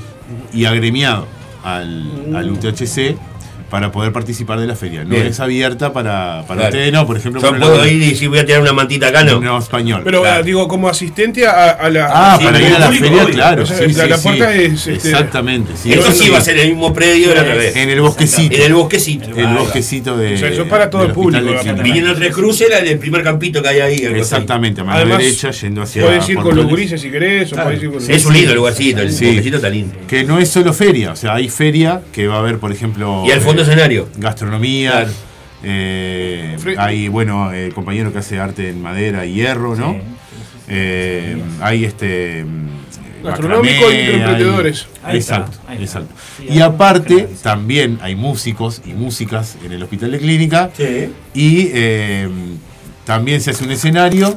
y agremiado al, al UTHC para poder participar de la feria. No Bien. es abierta para, para Claro. ustedes, no, por ejemplo. Yo puedo ir y si voy a tirar una mantita acá, no. No, español. Pero claro. ah, digo, como asistente a, a la. Ah, sí, para ir a la público, feria, obvio. claro. O sea, sí, la, sí, la sí. puerta es. este, Exactamente. sí. Eso sí va a ser el mismo predio de la otra vez. En el bosquecito. En el bosquecito. El Ahí va. bosquecito de. O sea, eso es para todo el público. Viniendo tres cruces, era el primer campito que hay ahí. Exactamente, a mano Además, derecha, yendo hacia. Puedes ir con los gurises si querés, o Claro. podés ir con Sí, es un lindo lugarcito, el bosquecito está lindo. Que no es solo feria, o sea, hay feria que va a haber, por ejemplo. Y al fondo eh, escenario. Gastronomía. Claro. eh, hay, bueno, el compañero que hace arte en madera y hierro, ¿no? Eh, hay este. mm, Gastronómico macramé, y está, Exacto, exacto. Y aparte, también hay músicos y músicas en el hospital de clínica. Sí. Y eh, también se hace un escenario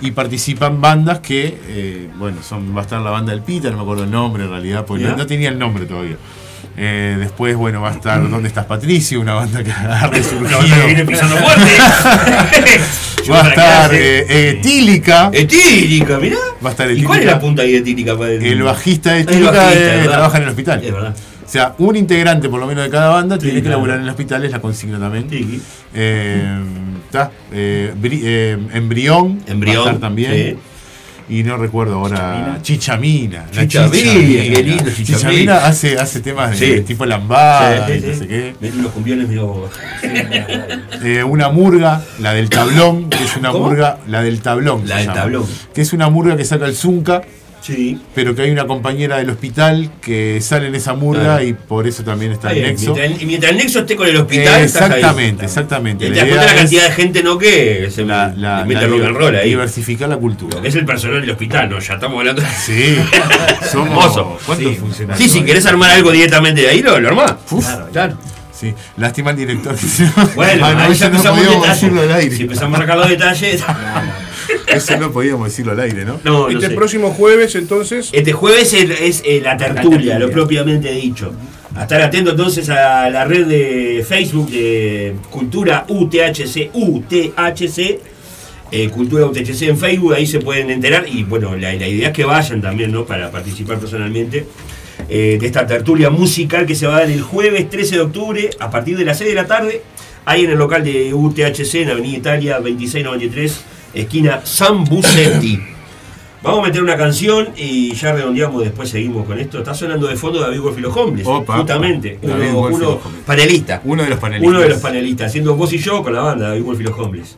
y participan bandas que, eh, bueno, son va a estar la banda del Pita, no me acuerdo el nombre en realidad, porque Ya. no tenía el nombre todavía. Eh, después, bueno, va a estar ¿Dónde estás Patricio? Una banda que ha resurgido. No, viene pisando fuerte. Yo va a estar clase. eh, eh, Etílica. Etílica, mirá. Va a estar ¿Y cuál es Etílica. la punta ahí de Etílica? para El bajista de El Etílica bajista, eh, trabaja en el hospital. Es verdad. O sea, un integrante por lo menos de cada banda tiene que claro. laburar en el hospital, es la consigna también. Sí. Eh, está, eh, Bri- eh, Embrión. Embrión, va a estar también. Y no recuerdo ahora. Chichamina. la Chichamina, qué lindo, Chichamina. Chichamina hace, hace temas de Sí. tipo lambada Sí, y sí, no sé qué. Los cumbiones medio. Eh, una murga, la del tablón, que es una ¿Cómo? murga, la del tablón. La del llama. tablón. Que es una murga que saca el Zunca, Sí. pero que hay una compañera del hospital que sale en esa murga Claro. y por eso también está el nexo. Mientras, el- mientras el nexo esté con el hospital. estás ahí. exactamente, exactamente. Y te das cuenta la cantidad de gente no que se la, la- mete la rock and roll ahí. diversificar la cultura. Es el personal del hospital, ¿no? Ya estamos hablando. Sí, somos. ¿Cuántos Sí. funcionarios? Sí, si querés armar algo directamente de ahí, lo, lo armás. Uf, Claro. Sí, lástima el director. Bueno, Ah, no, ahí ya no empezamos podíamos detalles. al. Si empezamos a sacar los detalles. Eso no podíamos decirlo al aire, ¿no? No, no Este sé. próximo jueves, entonces. Este jueves es, es, eh, la tertulia, lo propiamente dicho. A estar atento entonces a la red de Facebook de Cultura UTHC, UTHC, eh, Cultura UTHC en Facebook, ahí se pueden enterar y bueno, la, la idea es que vayan también, ¿no? Para participar personalmente eh, de esta tertulia musical que se va a dar el jueves 13 de octubre a partir de las 6 de la tarde, ahí en el local de UTHC en Avenida Italia 2693, esquina San Busetti. Vamos a meter una canción y ya redondeamos, después seguimos con esto. Está sonando de fondo David Wolfilo Hombres, Opa, justamente. opa. David Uno, uno Hombres. panelista. Uno de los panelistas. Uno de los panelistas, haciendo vos y yo con la banda David Wolfilo Hombres.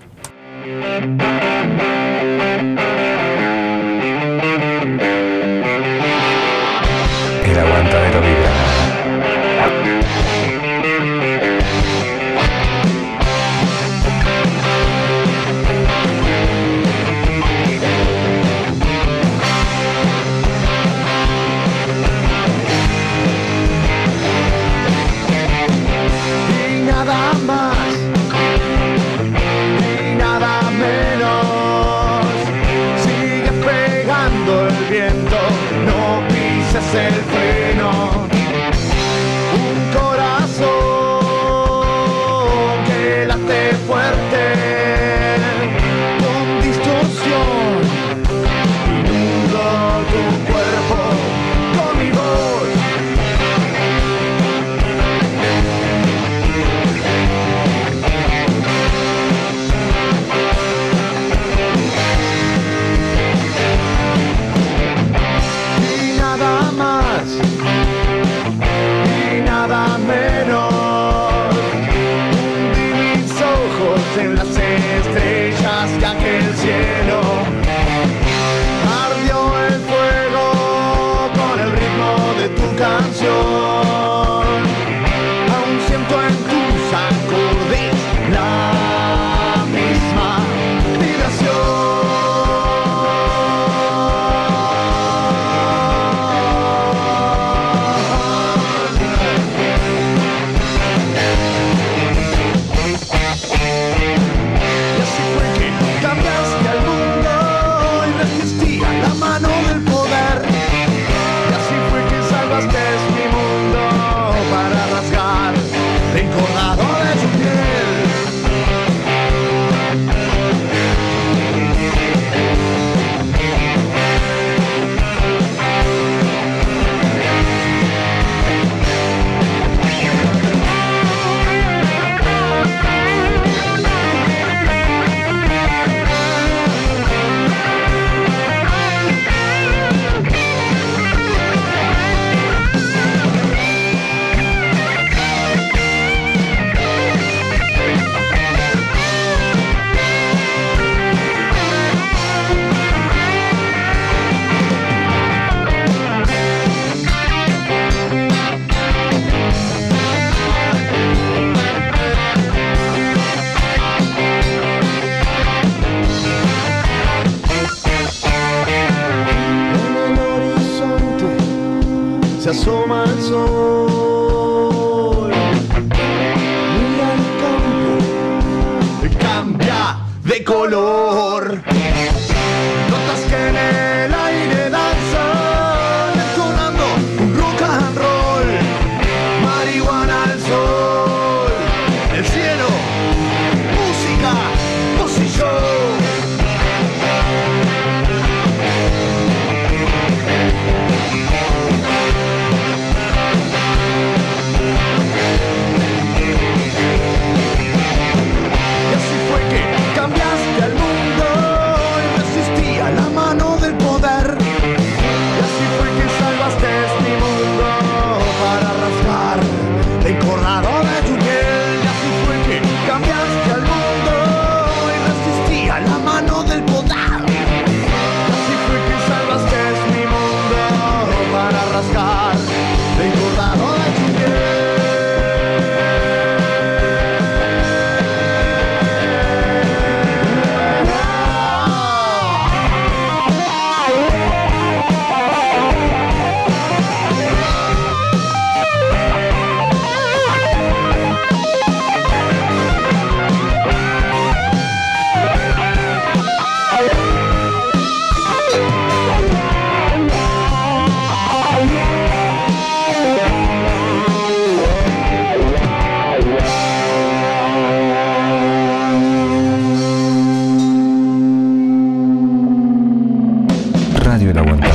Radio El Aguantadero.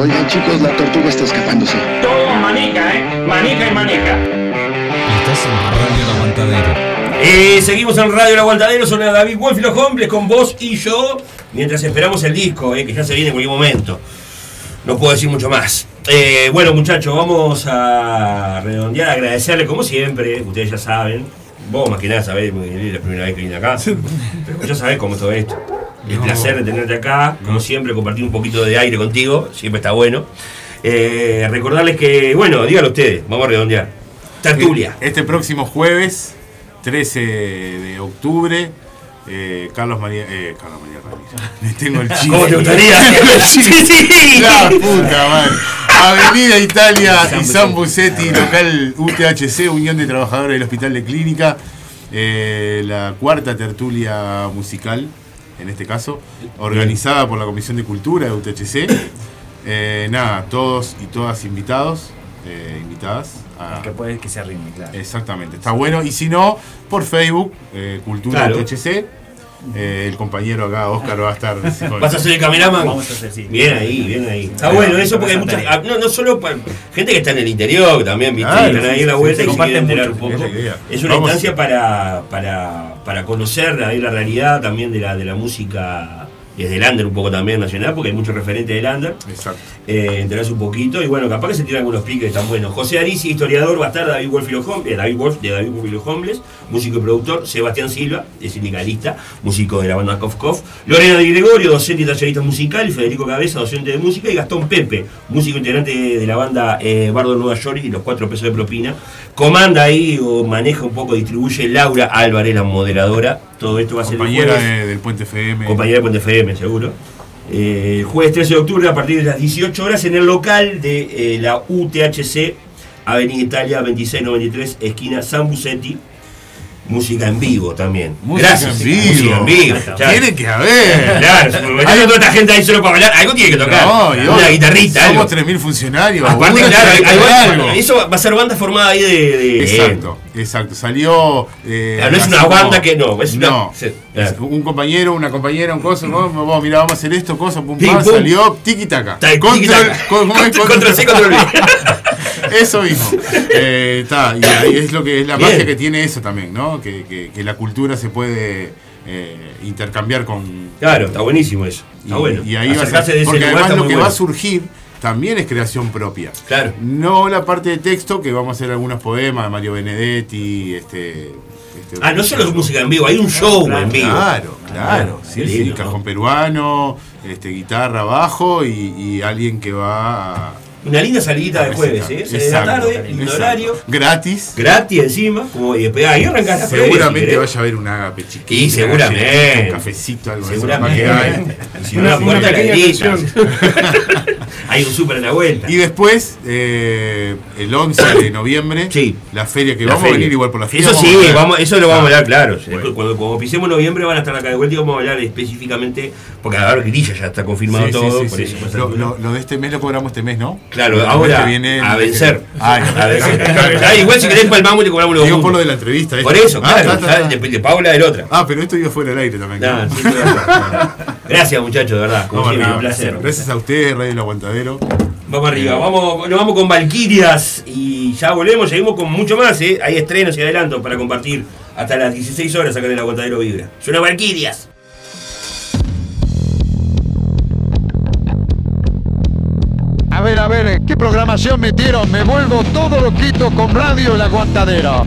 Oigan chicos, la tortuga está escapándose. Todo manica, ¿eh? Manica y manica. Estás en Radio El Aguantadero. Eh, seguimos en Radio El Aguantadero, son David Wolf y los hombres con vos y yo, mientras esperamos el disco, eh, que ya se viene en cualquier momento. No puedo decir mucho más. Eh, bueno, muchachos, vamos a redondear, agradecerle como siempre, ustedes ya saben, vos más que nada sabés, es la primera vez que vine acá, pero ya sabés cómo es todo esto. El No. placer de tenerte acá, como siempre, compartir un poquito de aire contigo, siempre está bueno. Eh, recordarles que, bueno, díganlo ustedes, vamos a redondear. Tertulia. Este próximo jueves, 13 de octubre, eh, Carlos María. Eh, Carlos María Ramírez. Tengo el chiste. ¿Cómo te gustaría? Sí, sí. La puta madre. Avenida Italia y San Busetti, local UTHC, Unión de Trabajadores del Hospital de Clínica. eh, la cuarta tertulia musical, en este caso, organizada por la Comisión de Cultura de UTHC. Eh, nada, todos y todas invitados, eh, invitadas. a- Que puede que se arrime, claro. Exactamente, está bueno. Y si no, por Facebook, eh, Cultura Claro. UTHC. Eh, el compañero acá, Oscar, va a estar. con- ¿Vas a ser el cameraman? Vamos a hacer, sí. Bien ahí, bien ahí. Está Sí, bueno eso porque hay mucha, ah, no, no solo para gente que está en el interior, también, ¿viste? Claro, están ahí a la vuelta sí, y se enterar un mucho, poco. es una Vamos. instancia para, para, para conocer ahí la realidad también de la, de la música desde el under un poco también nacional, porque hay muchos referentes del under. Exacto. Eh, enterarse un poquito y bueno, capaz que se tiran algunos piques que están buenos. José Arisi, historiador, va a estar David Wolf y los Hombres, David Wolf de David Wolf y los Hombres, músico y productor, Sebastián Silva, es sindicalista, músico de la banda Kof Kof, Lorena Di Gregorio, docente y tallerista musical, Federico Cabeza, docente de música, y Gastón Pepe, músico integrante de la banda eh, Bardo Nueva York y los cuatro pesos de propina. Comanda ahí o maneja un poco, distribuye Laura Álvarez, la moderadora. Todo esto va a ser el Compañera jueves. de- del Puente FM. Compañera de Puente FM, seguro. Eh, el jueves 13 de octubre a partir de las 18 horas en el local de eh, la UTHC, Avenida Italia 2693, esquina San Busetti. Música en vivo también. Música Gracias. en vivo. Música en vivo. Tiene que haber. Claro, me toda esta gente ahí solo para bailar, algo tiene que tocar. No, Una guitarrita. Somos 3.000 funcionarios. Aparte, claro, algo. eso va a ser banda formada ahí de. de- Exacto, exacto. Salió. eh, Claro, no es una como- banda que no, es No. Es un compañero, una compañera, un coso. Vamos, vamos, mira, vamos a hacer esto, cosa, pum, pam, salió tiki taka. Ta- Control. Control- C, control V. Eso mismo. Eh, está, y ahí es lo que es la magia que tiene eso también, ¿no? Que, que- que la cultura se puede eh, intercambiar con. Claro, está buenísimo eso. Está y, bueno. y ahí va a ser, porque además lo que bueno. va a surgir también es creación propia. Claro. No la parte de texto, que vamos a hacer algunos poemas de Mario Benedetti, este. este- Ah, no solo es música en vivo, hay un show en vivo. Claro, claro. Ah, sí, qué sí, lindo, cajón peruano, este, guitarra, bajo y, y alguien que va a, Una linda salidita de jueves, ¿eh? Seis de la Exacto, tarde, lindo exacto. horario. Gratis. Gratis encima, como y después ahí arrancás la previa, si Seguramente vaya a haber un ágape chiquito. Y seguramente. Un cafecito, algo de eso, Seguramente. no, una puerta heladita. Hay un súper a la vuelta. Y después, eh, el 11 de noviembre, la feria que La vamos a venir igual por la feria. Eso sí, vamos, eso lo vamos a Ah, hablar, claro. Cuando, cuando pisemos noviembre van a estar acá de vuelta y vamos a hablar específicamente, porque a ver, grilla ya está confirmado Sí, sí, todo. sí, por sí. eso, Lo, lo- lo de este mes lo cobramos este mes, ¿no? Claro, ahora viene, a vencer. Ay, A vencer. Ah, igual si querés palmamos y cobramos los Digo por lo de la entrevista. Por eso, Ah, claro. De, Paula del otra. Ah, pero esto iba fuera del aire también. Gracias, muchachos, de verdad. Como un placer. Gracias a ustedes, Radio El Aguantadero. Vamos arriba, vamos, nos vamos con Valquirias y ya volvemos, seguimos con mucho más, ¿eh? Hay estrenos y adelantos para compartir hasta las 16 horas acá en el Aguantadero Vibra. Suena Valquirias. ¿Qué programación metieron? Me vuelvo todo loquito con Radio El Aguantadero.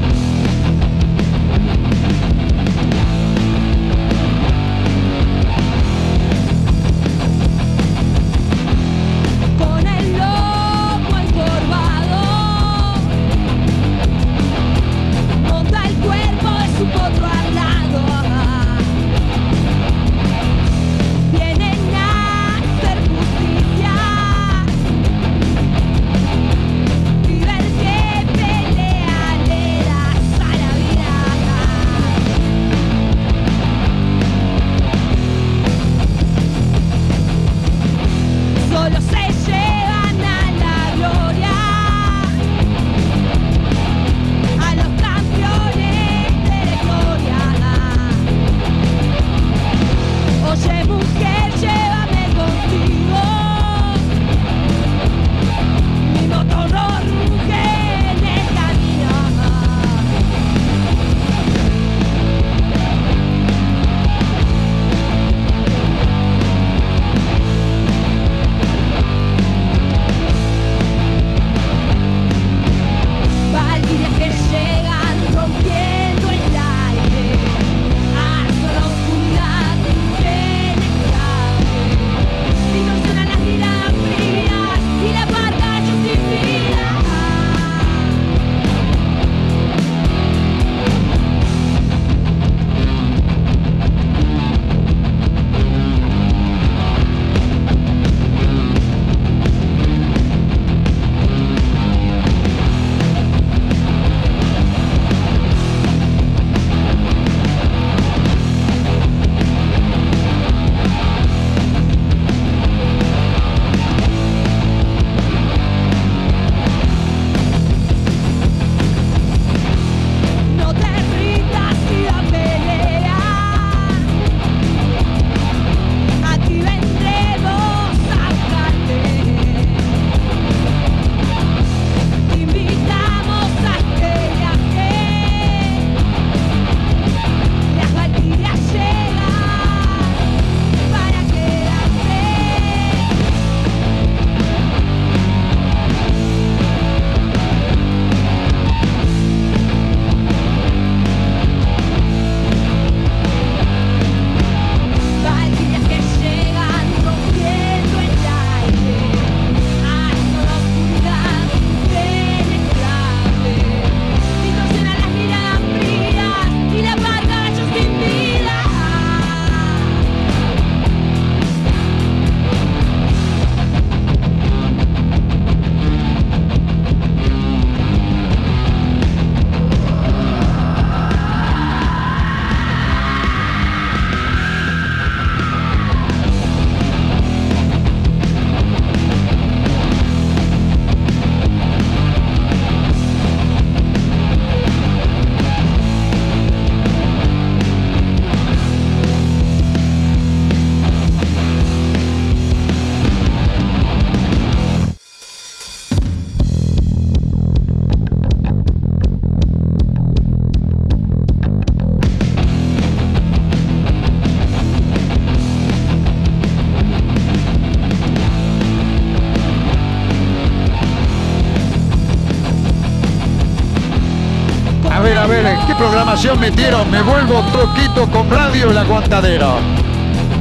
canción metieron, me vuelvo troquito con radio en la aguantadera.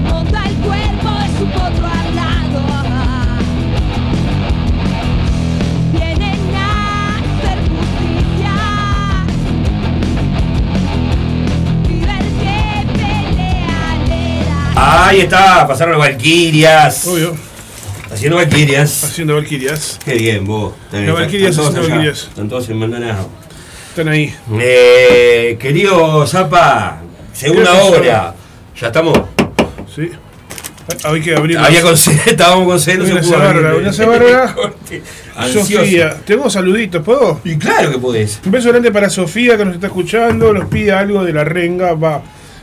Monta el cuerpo, es un potro hablado. Ahí está, pasaron las Valquirias. Obvio. Haciendo Valquirias. Haciendo Valquirias. Qué bien, vos. Las Valquirias haciendo Valquirias. Están todos en Maldonado. Están ahí. Eh, querido Zapa, segunda hora. Ya estamos. Sí. Hay que abrir. Había con estábamos con C, no se pudo. Sofía, tengo saluditos, ¿puedo? Y claro que podés. Un beso grande para Sofía que nos está escuchando, nos pide algo de la renga, va.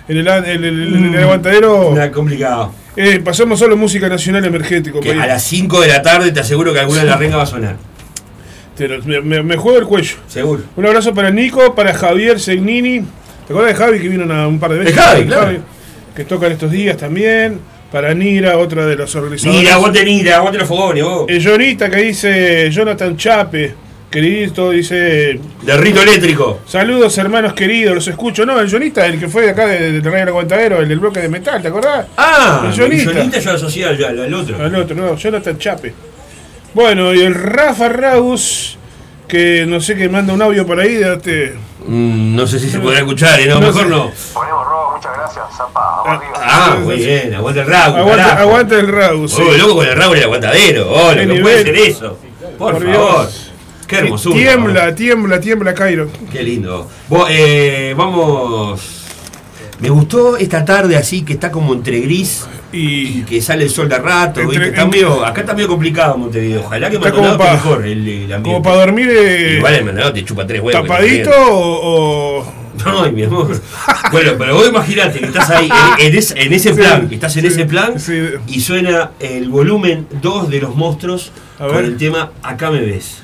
En el, el- el aguantadero Está complicado. eh, pasamos solo música nacional emergente, Que compañero. a las 5 de la tarde te aseguro que alguna de la renga va a sonar. Te lo- me, me- juego el cuello. Seguro. Un abrazo para Nico, para Javier Segnini. ¿Te acuerdas de Javi que vino una- un par de veces? De Javi, claro. que tocan estos días también. Para Nira, otra de los organizadores. Mira, aguante Nira, aguante los fogones, vos. El Jonita que dice Jonathan Chape, querido, dice. De rito eléctrico. Saludos hermanos queridos, los escucho. No, el Jonita, el que fue de acá de, de Radio El Aguantadero, el del bloque de metal, ¿te acordás? Ah, el Jonita. Jonita yo asocié al- al otro. Al otro, no, Jonathan Chape. Bueno, y el Rafa Raus, que no sé que manda un audio por ahí, date. Mm, no sé si se podrá escuchar, ¿eh? no, No mejor sé. no. Ponemos robo, muchas gracias, Zapa. Arriba. Ah, muy bien, aguante el Raúl. Aguanta, aguanta el Raus. Oh, loco con el Raúl en el aguantadero. Oh, no nivel. puede ser eso. Por, Por favor. Dios. Qué hermosura. Tiembla, tiembla, tiembla, Cairo. Qué lindo. Vos, eh, vamos. Me gustó esta tarde así que está como entre gris y, que sale el sol de rato. Entre- ¿viste? Está entre- medio- acá está medio complicado Montevideo. Ojalá que Maldonado esté mejor el, el ambiente. Como para dormir eh, Igual el Maldonado te chupa tres huevos. tapadito o, No, ay, mi amor. Bueno, pero vos imaginate que estás ahí en, en es- en ese plan, estás en ese plan y suena el volumen 2 de los monstruos con el tema Acá me ves.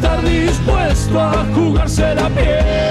Estar dispuesto a jugarse la piel.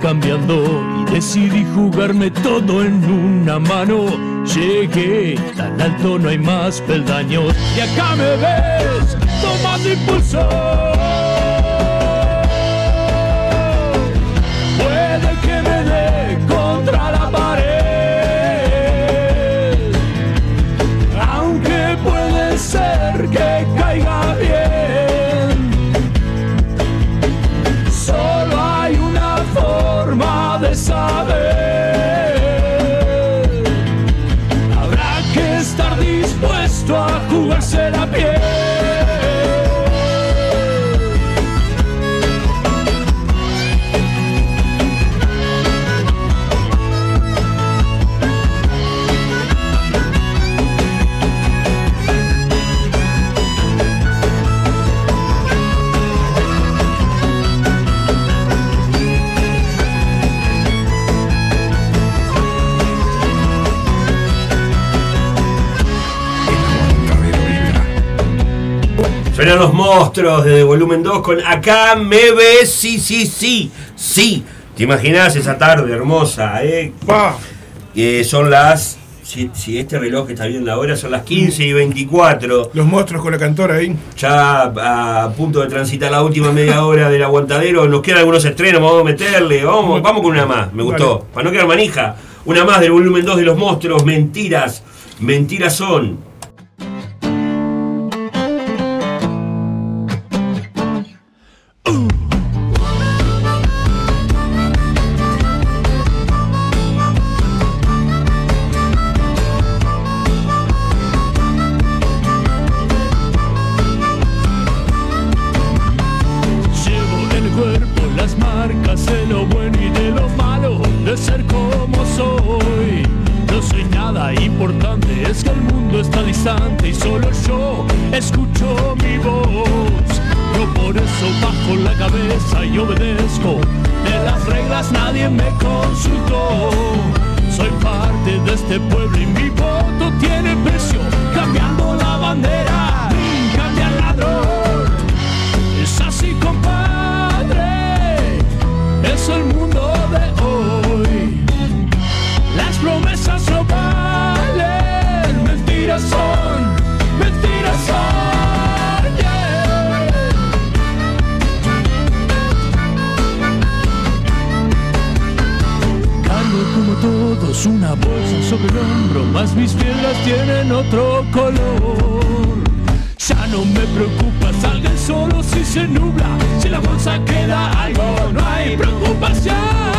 Cambiando y decidí jugarme todo en una mano. Llegué tan alto, no hay más peldaños. Y acá me ves tomando impulso. Los monstruos de volumen 2 con Acá me ves, sí, sí, sí, sí. ¿Te imaginas esa tarde hermosa, eh? Son las. Si, si este reloj está viendo ahora, son las 15 y 24. Los monstruos con la cantora ahí. Ya a punto de transitar la última media hora del aguantadero. Nos quedan algunos estrenos, vamos a meterle. Vamos, vamos con una más, me gustó. Para no quedar manija. Una más del volumen 2 de los monstruos. Mentiras. Mentiras son. Todos una bolsa sobre el hombro, más mis piedras tienen otro color. Ya no me preocupa, salga solo si se nubla. Si la bolsa queda algo, no hay preocupación.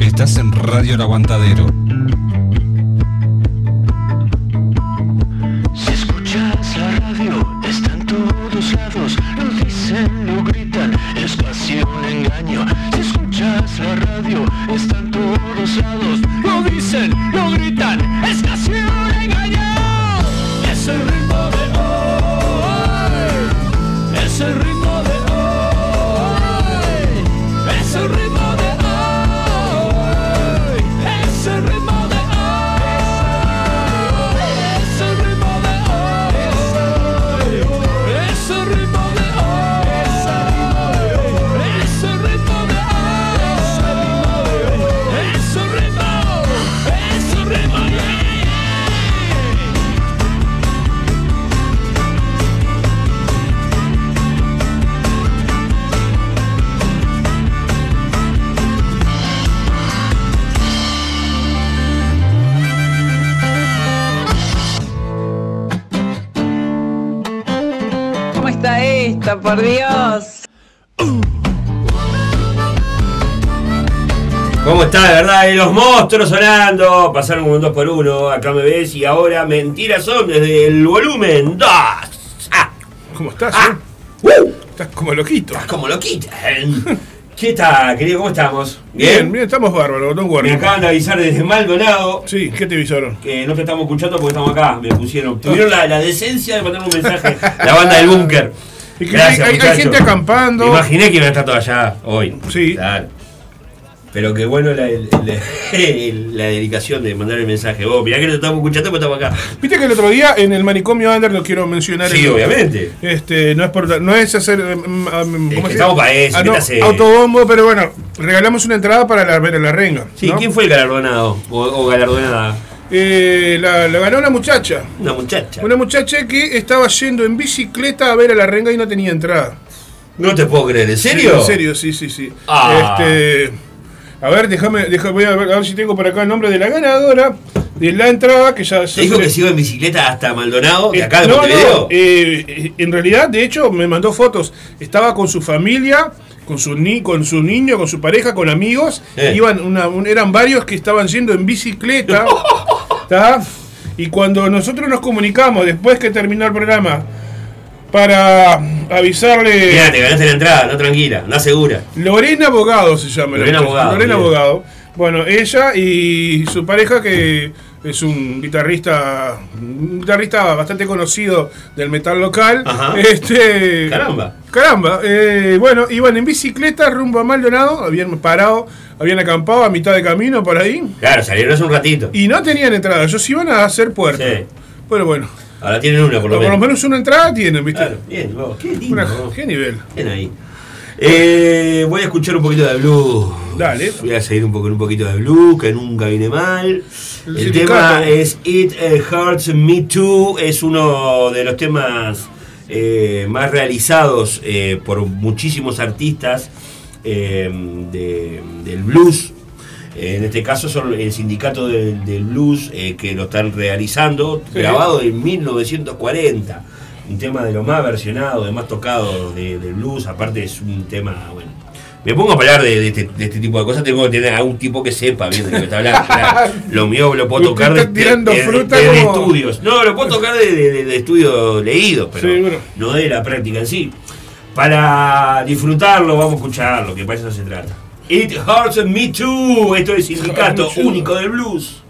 Estás en Radio El Aguantadero. Verdad? Eh, Los monstruos sonando. Pasaron un 2 por 1 Acá me ves. Y ahora mentiras son desde el volumen 2. ¿Cómo estás? Ah. eh? Estás como loquito. Estás como loquito. ¿Qué tal, querido? ¿Cómo estamos? Bien, bien, estamos bárbaros, worry. Me acaban de avisar desde Maldonado. Sí, ¿qué te avisaron? Que no te estamos escuchando porque estamos acá. Me pusieron. Tuvieron la, la decencia de mandarme un mensaje. la banda del búnker. Gracias, hay, hay- gente acampando. Me imaginé que iban a estar todos allá hoy. Sí. Claro. Pero qué bueno la, la- la dedicación de mandar el mensaje. Vos, mirá que no estamos escuchando, pero estamos acá. Viste que el otro día en el manicomio Under lo quiero mencionar. Sí, el- obviamente. Este, no es por, no es hacer ah, mm, ¿cómo estamos para eso, Ah, no, métase. autobombo, pero bueno, regalamos una entrada para la, ver a la renga. Sí, ¿no? ¿quién fue el galardonado? O, o galardonada. Eh, la, la ganó una muchacha. Una muchacha. Una muchacha que estaba yendo en bicicleta a ver a la renga y no tenía entrada. No te puedo creer, ¿en serio? Sí, en serio, sí, sí, sí. Ah. Este, a ver, déjame, déjame, voy a ver, a ver si tengo por acá el nombre de la ganadora de la entrada que ya ¿Te dijo que se iba en bicicleta hasta Maldonado, de acá de no, no, eh, en realidad, de hecho, me mandó fotos. Estaba con su familia con su, ni con su niño, con su pareja, con amigos. Eh. Iban una, un- eran varios que estaban yendo en bicicleta. ¿tá? Y cuando nosotros nos comunicamos después que terminó el programa para avisarle. Mirá, te ganaste la entrada, no tranquila, no segura. Lorena Abogado se llama. la Lorena Abogado, Lorena. Abogado. Bueno, ella y su pareja que es un guitarrista, un guitarrista bastante conocido del metal local. Ajá. Este, Caramba. Caramba. eh, bueno, iban en bicicleta rumbo a Maldonado, habían parado, habían acampado a mitad de camino por ahí Claro, salieron hace un ratito. y no tenían entrada. Ellos iban a hacer puerto. Bueno, bueno. Ahora tienen una, por lo Por lo menos. menos una entrada tienen, ¿viste? Claro, bien, qué lindo. Una- ¿Qué nivel? Bien ahí. Eh, voy a escuchar un poquito de blues. Dale. Voy a seguir un poco un poquito de blues, que nunca viene mal. El tema es It Hurts Me Too. Es uno de los temas eh, más realizados eh, por muchísimos artistas de- del blues. Eh, En este caso son el sindicato del, del blues eh, que lo están realizando, Sí. grabado en 1940. Un tema de lo más versionado, de más tocado de- del blues. Aparte es un tema, bueno. Me pongo a hablar de, de este, de este tipo de cosas, tengo que tener a un tipo que sepa bien de lo que está hablando. Claro, Lo mío lo puedo tocar de, de- de- de- de como- estudios. No, lo puedo tocar de, de- de- de estudios leídos, pero Sí, bueno. no de la práctica en sí. Para disfrutarlo, vamos a escucharlo, que para eso se trata. It Hurts Me Too. Esto es sindicato único del blues.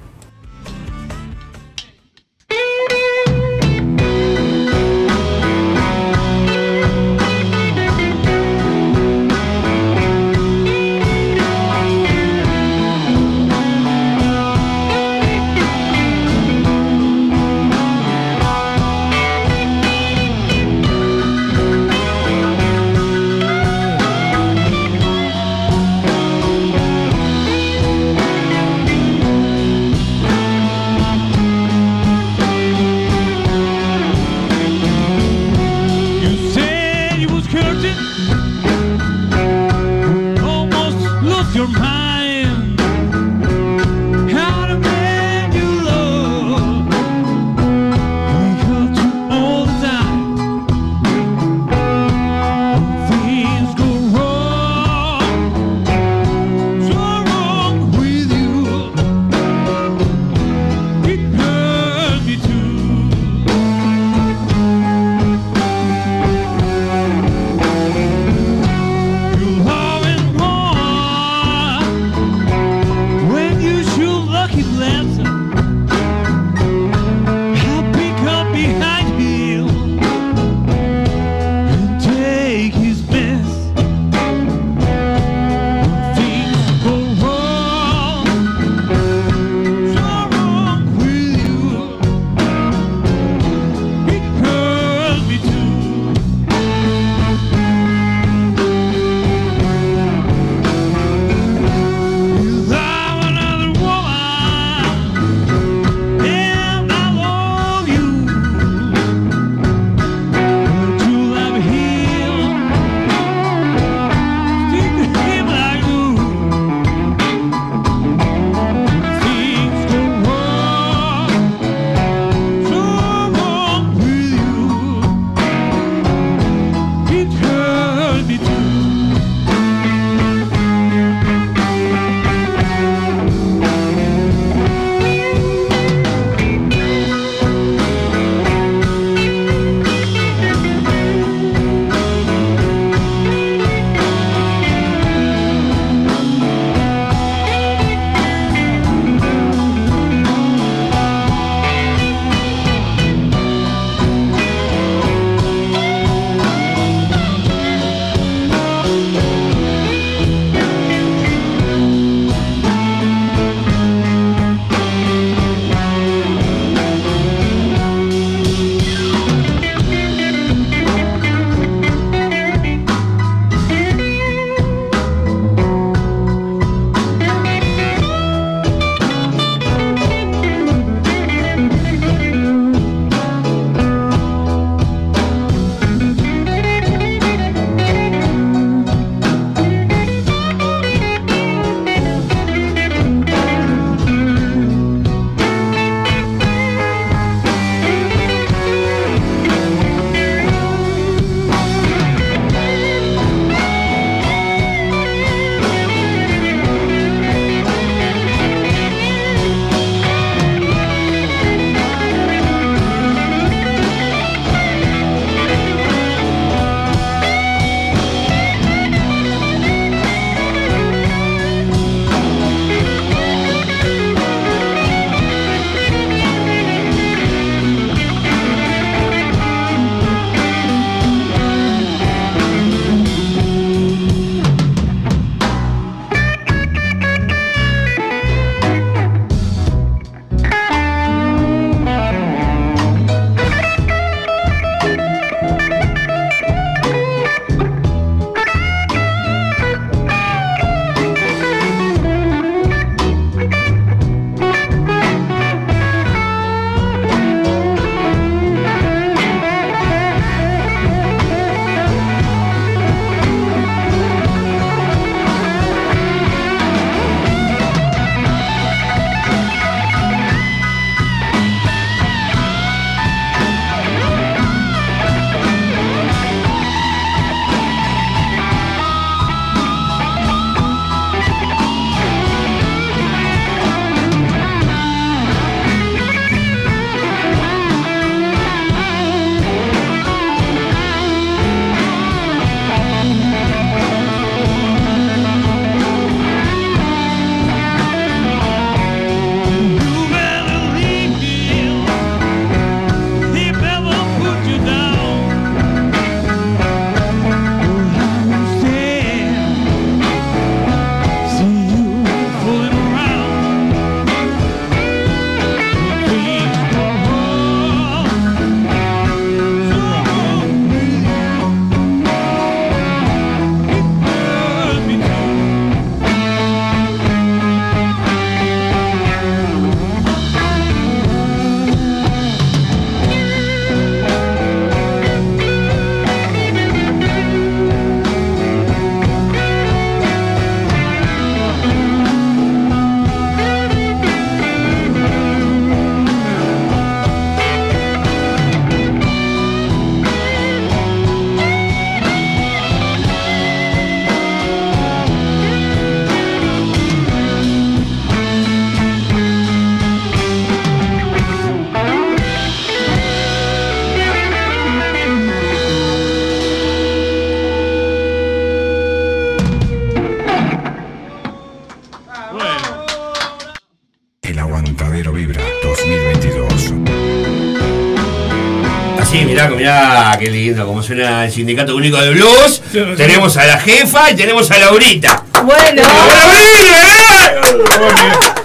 Mirá, qué lindo, como suena el Sindicato Único de Blues. Tenemos a la jefa y tenemos a Laurita. Bueno.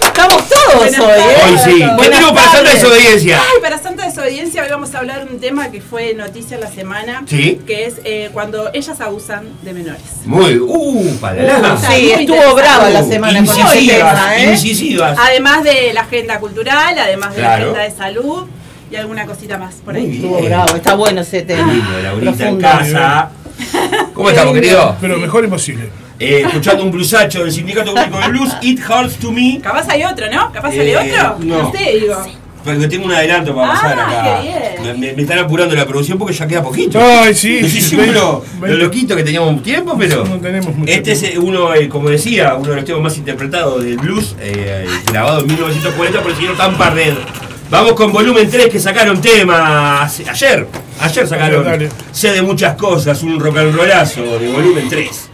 Estamos todos Buenas hoy, ¿eh? Hoy sí. ¿Qué Buenas tenemos para Santa. Desobediencia? Ay, para Santa Desobediencia hoy vamos a hablar de un tema que fue noticia la semana, Sí. que es eh, cuando ellas abusan de menores. Muy, uh, para la. Sí, estuvo brava la semana con ese Incisivas, tema, ¿eh? incisivas. Además de la agenda cultural, además de Claro. la agenda de salud y alguna cosita más por ahí. Estuvo bravo, está bueno ese tema. Lindo, Laurita en Profundo. casa. ¿Cómo estamos, querido? Pero mejor imposible. Eh, escuchando un blusacho del Sindicato Único de Blues, It Hurts to Me. Capaz hay otro, ¿no? Capaz Eh, sale otro. no. sé, digo. Porque tengo un adelanto para pasar Ah, acá. qué bien. Me, me- me están apurando la producción porque ya queda poquito. Ay, sí, No sé sí, si veinte- uno, lo loquito que teníamos tiempo, pero. No tenemos mucho Este es eh, uno, eh, como decía, uno de los temas más interpretados del blues, eh, grabado en 1940 por el señor Tampa Red. Vamos con volumen 3 que sacaron tema hace- ayer. Ayer sacaron. Sé de muchas cosas, un rock and rollazo de volumen 3.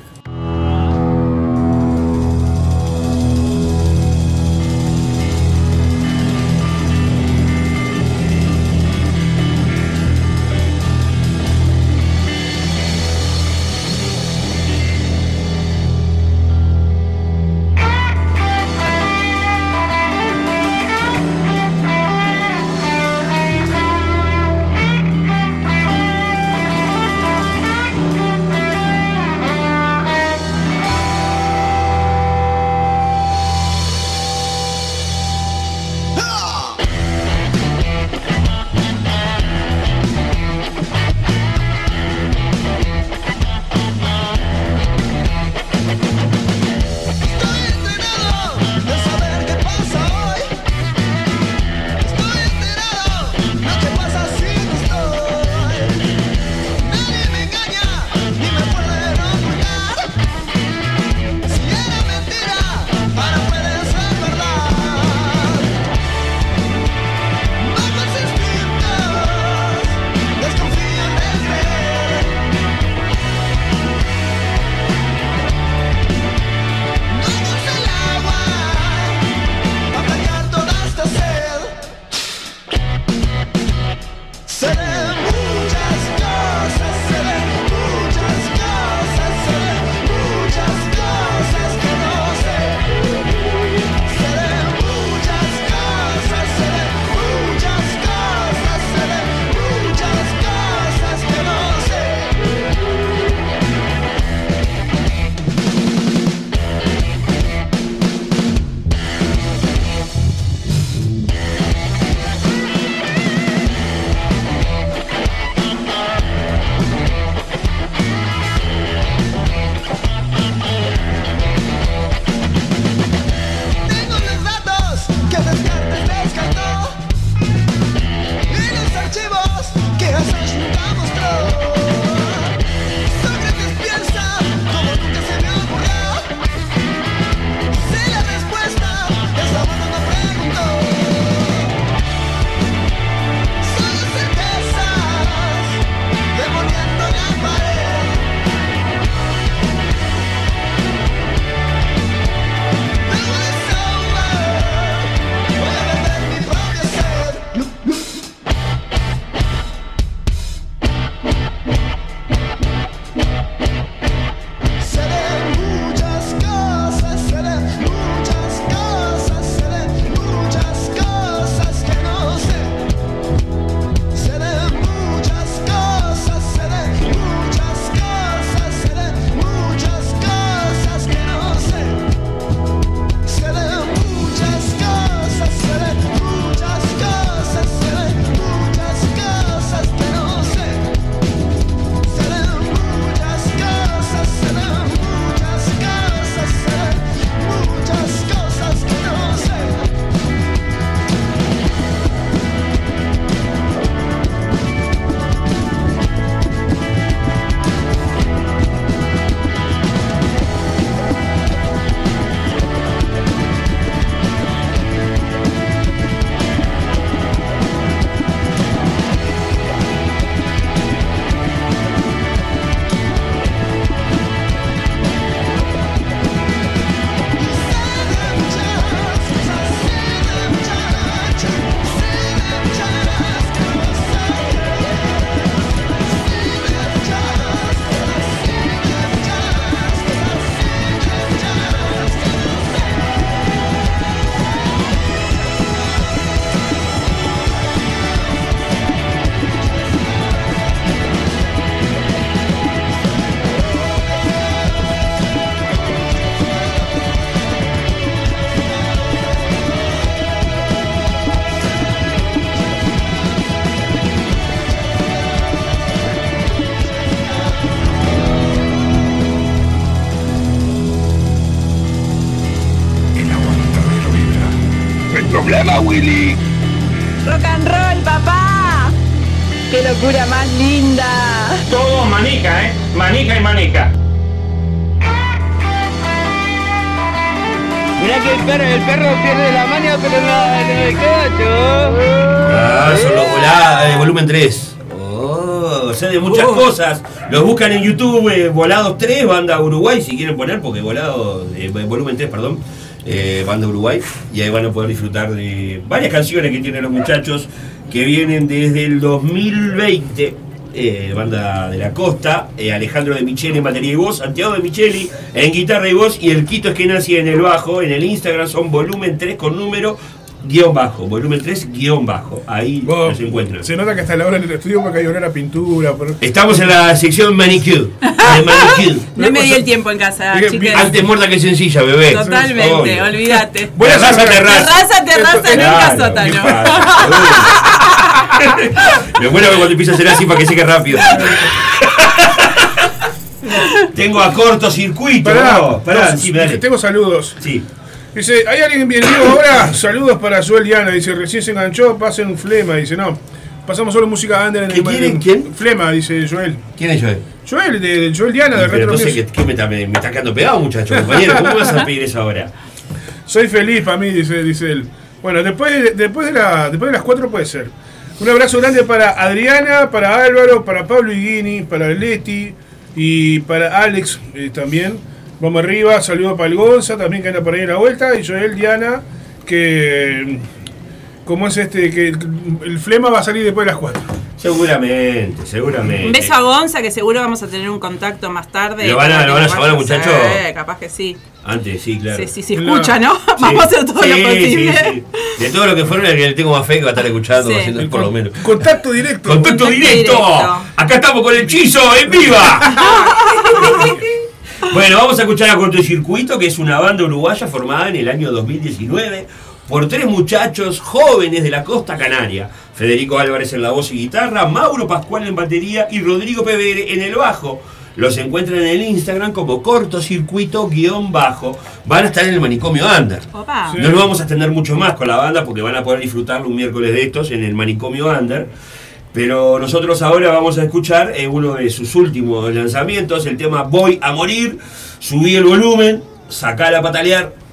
Locura más linda. Todo manica, ¿eh? Manica y manica. Mirá que el perro, el perro pierde la mano, pero no, no me cacho. Ah, son los volados, eh, volumen 3. Oh, sé de muchas cosas. Los buscan en YouTube, eh, Volados 3, Banda Uruguay, si quieren poner, porque Volados, eh, volumen 3, perdón, eh, Banda Uruguay. Y ahí van a poder disfrutar de varias canciones que tienen los muchachos que vienen desde el 2020. eh, banda de la costa, eh, Alejandro de Micheli en batería y voz, Santiago de Micheli en guitarra y voz y el Quito Eskenazi en el bajo. En el Instagram son volumen 3 con número guion bajo, volumen 3 guion bajo. Ahí los encuentran. Se nota que hasta la hora en el estudio porque hay olor a pintura. Estamos en la sección manicure. de manicure. No me di el tiempo en casa, chicas. Antes muerta que sencilla, bebé. Totalmente, Obvio. olvídate. Voy a hacer terraza, terraza. terraza, Esto- nunca Claro, sótano. Lo bueno es que cuando empieza a hacer así para que seque rápido. Tengo a cortocircuito. Pará, no, sí, dale. que tengo saludos. Sí. Dice, ¿hay alguien bien vivo ahora? Saludos para Joel Diana. Dice, recién se enganchó, pasen un flema. Dice, no. Pasamos solo música under en el quién? ¿Quién? Flema, dice Joel. ¿Quién es Joel? Joel, de, de Joel Diana, de Pero Retro entonces. ¿qué, qué me, está, me, me está quedando pegado, muchacho, compañero? ¿Cómo vas a pedir eso ahora? Soy feliz para mí, dice, dice él. Bueno, después, de- después, de la, después de las 4 puede ser. Un abrazo grande para Adriana, para Álvaro, para Pablo Higuini, para Leti y para Alex eh, también. Vamos arriba, saludo para el Gonza, también que anda por ahí en la vuelta. Y Joel Diana, que. Como es este? Que el flema va a salir después de las 4. Seguramente, seguramente. Un beso a Gonza, que seguro vamos a tener un contacto más tarde. ¿Lo van a- lo van a llamar al muchacho? Sí, capaz que sí. Antes, sí, claro. Sí, sí, sí, escucha, ¿no? Vamos a hacer todo lo posible. sí. De todo lo que fueron, el que le tengo más fe que va a estar escuchando, Sí. haciendo por lo menos. Contacto directo. ¡Contacto directo! Acá estamos con el hechizo en viva. bueno, vamos a escuchar a Cortocircuito, que es una banda uruguaya formada en el año 2019 por tres muchachos jóvenes de la costa canaria. Federico Álvarez en la voz y guitarra, Mauro Pascual en batería y Rodrigo Pevere en el bajo. Los encuentran en el Instagram como cortocircuito-bajo. Van a estar en el manicomio Under. Opa. No lo vamos a extender mucho más con la banda porque van a poder disfrutarlo un miércoles de estos en el manicomio Under. Pero nosotros ahora vamos a escuchar eh, uno de sus últimos lanzamientos, el tema Voy a morir. Subí el volumen, sacar a patalear.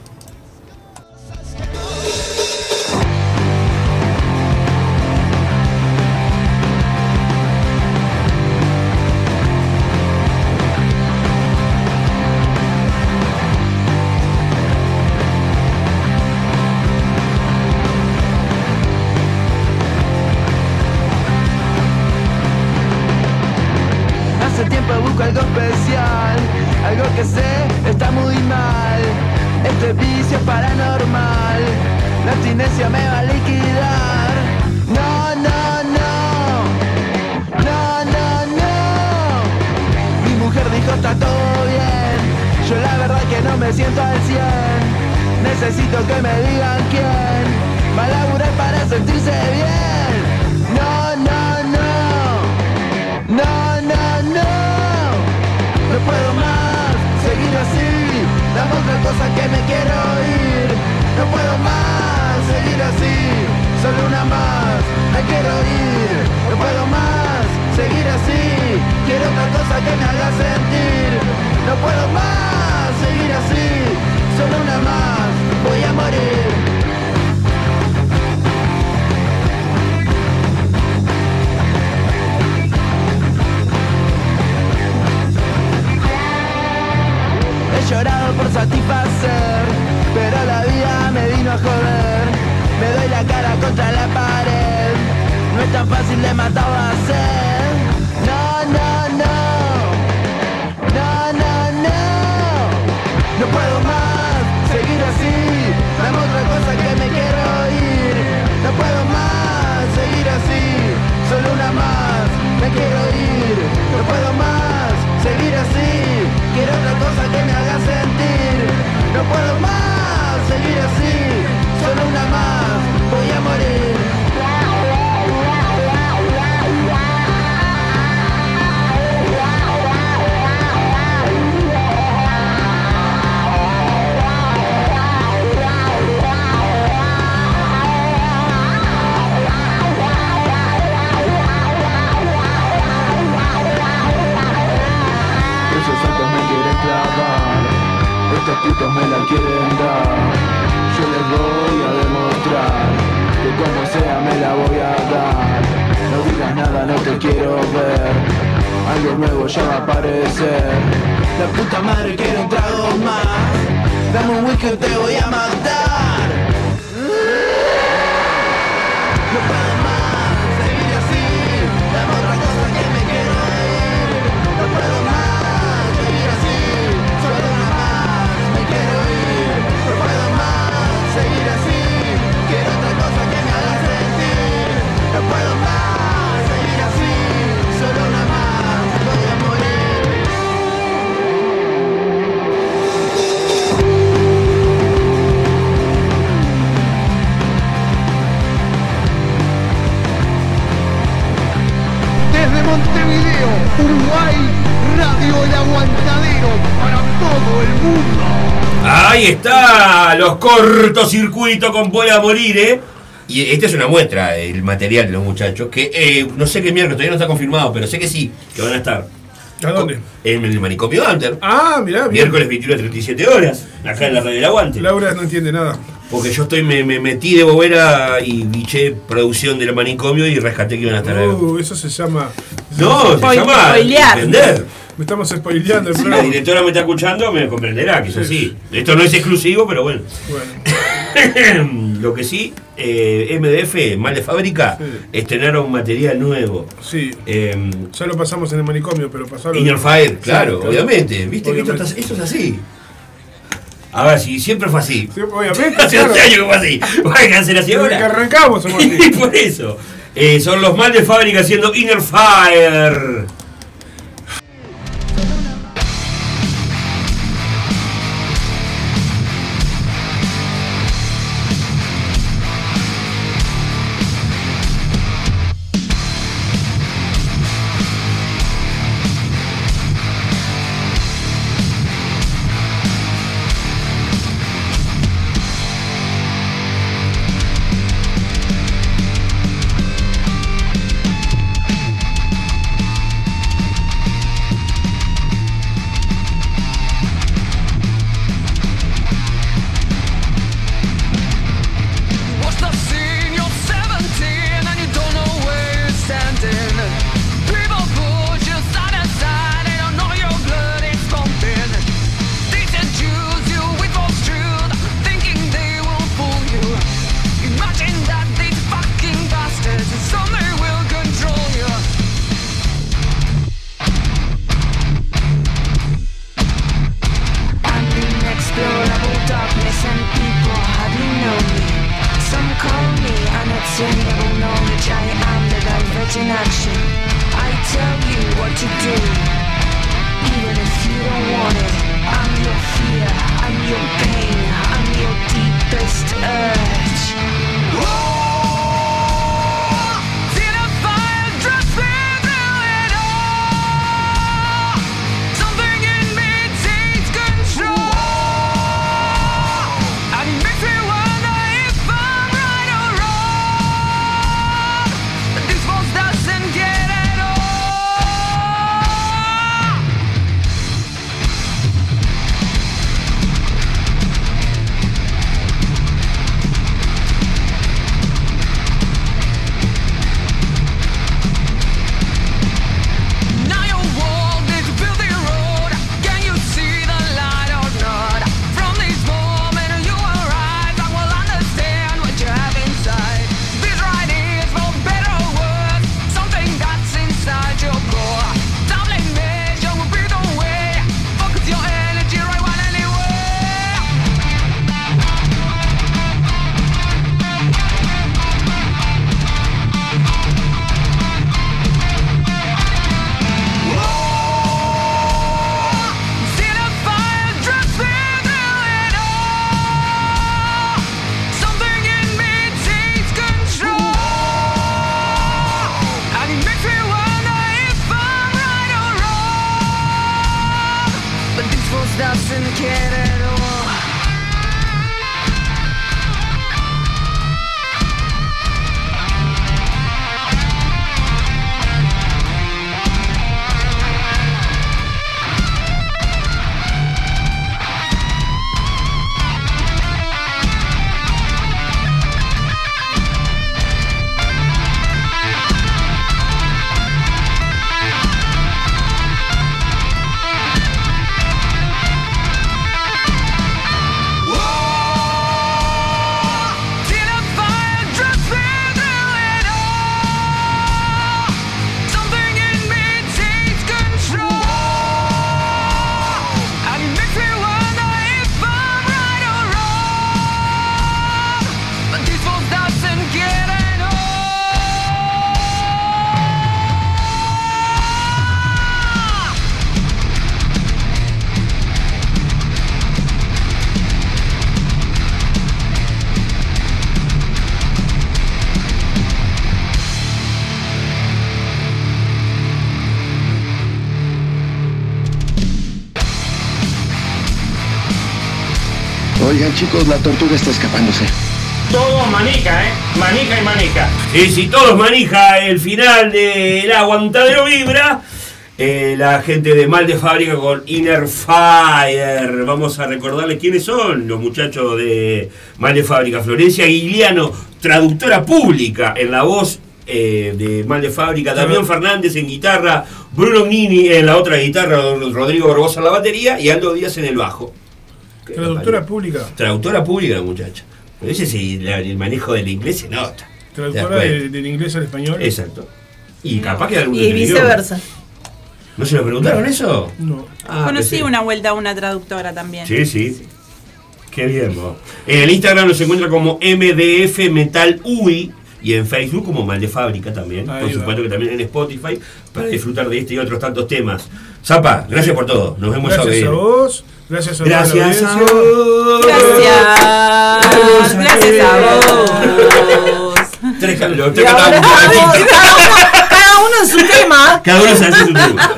Los cortocircuitos con bola a morir, ¿eh? Y esta es una muestra, el material de los muchachos, que eh, no sé qué miércoles, todavía no está confirmado, pero sé que sí, que van a estar. ¿A dónde? En el manicomio Hunter. Ah, mirá. Miércoles 21 a 37 horas, acá en la radio del aguante. Laura no entiende nada. Porque yo estoy, me, me metí de bobera y biché producción del manicomio y rescaté que iban a estar ahí. Uh, eso se llama. No, se llama vender. Me estamos spoileando el Si la programa. directora me está escuchando, me comprenderá que es así. Esto no es exclusivo, pero bueno. Lo que sí, eh, MDF, mal de fábrica, estrenaron material nuevo. Sí. Eh, Ya lo pasamos en el manicomio, pero pasarlo. Inner Fire, claro, Sí, obviamente. ¿Viste que esto, esto es así? A ver, si siempre fue así. obviamente, Hace claro. 11 años que fue así. Va a cancelar Desde ahora. que arrancamos somos así. Y por eso. Eh, son los mal de fábrica haciendo Inner Fire. Oigan chicos, la tortuga está escapándose. Todo manica, ¿eh? Manica y manica. Sí, sí, todos manija el final del aguantadero vibra. Eh, la gente de Mal de Fábrica con Inner Fire. Vamos a recordarles quiénes son los muchachos de Mal de Fábrica. Florencia Guiliano, traductora pública en la voz eh, de Mal de Fábrica. Damián Fernández en guitarra. Bruno Nini en la otra guitarra. Rodrigo Barbosa en la batería. Y Aldo Díaz en el bajo. Traductora pública. Traductora pública la muchacha. Pero ese sí, la- el manejo del inglés se nota. Traductora del inglés al español. Exacto. Y capaz que algún Y viceversa. ¿No se lo preguntaron eso? No. Ah, Conocí pensé- una vuelta a una traductora también. Sí, sí. Qué bien, vos. En el Instagram nos encuentra como MDF Metal UI y en Facebook como Mal de Fábrica también. Ahí por va. supuesto que también en Spotify para disfrutar de este y otros tantos temas. Zapa, gracias por todo. Nos vemos Gracias a hoy. vos. Gracias a Gracias a vos. Gracias. Gracias a vos. Tres cada, uno en su tema. Cada uno se hace su tema.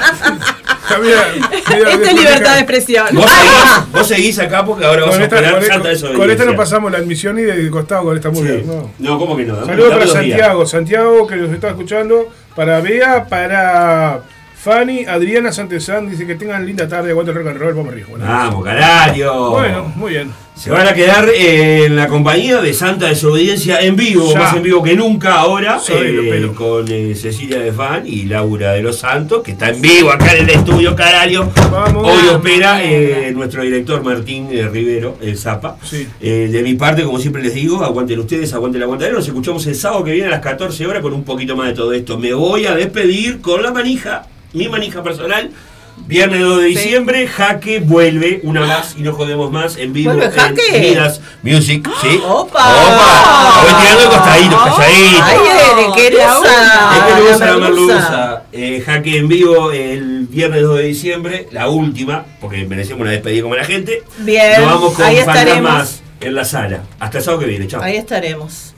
Esta es libertad de expresión. Vos seguís, vos seguís acá porque ahora vas Con a esta, operar con, Santa con esta nos pasamos la admisión y de costado con esta muy Sí. bien. No. No, ¿cómo que no? Saludos para. Santiago, Santiago que nos está escuchando, para Bea, para Fanny, Adriana Santesán, dice que tengan linda tarde, aguanta el rock and roll, vamos arriba. Bueno, Vamos, carajo. Bueno, muy bien. Se van a quedar en la compañía de Santa Desobediencia en vivo, Ya. más en vivo que nunca ahora, eh, con eh, Cecilia de Fan y Laura de los Santos, que está en vivo acá en el estudio, carajo. Hoy opera eh, nuestro director Martín eh, Rivero, el Zapa. Sí. Eh, de mi parte, como siempre les digo, aguanten ustedes, aguanten el aguantadero. Nos escuchamos el sábado que viene a las 14 horas con un poquito más de todo esto. Me voy a despedir con la manija, mi manija personal. Viernes 2 de diciembre, Jaque vuelve una más y no jodemos más en vivo en Midas Music. ¿sí? ¡Opa! ¡Opa! Voy tirando de costadito, calladito. ¡Ay, de querusa! Merluza. merluza. Eh, jaque en vivo el viernes 2 de diciembre, la última, porque merecemos una despedida como la gente. Bien, Nos vamos con ahí estaremos. Fantasmas en la sala. Hasta el sábado que viene, chao. Ahí estaremos.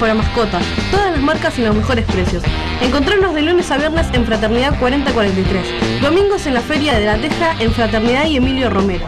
para mascotas, todas las marcas y los mejores precios. Encontrarnos de lunes a viernes en Fraternidad 4043, domingos en la Feria de la Teja en Fraternidad y Emilio Romero.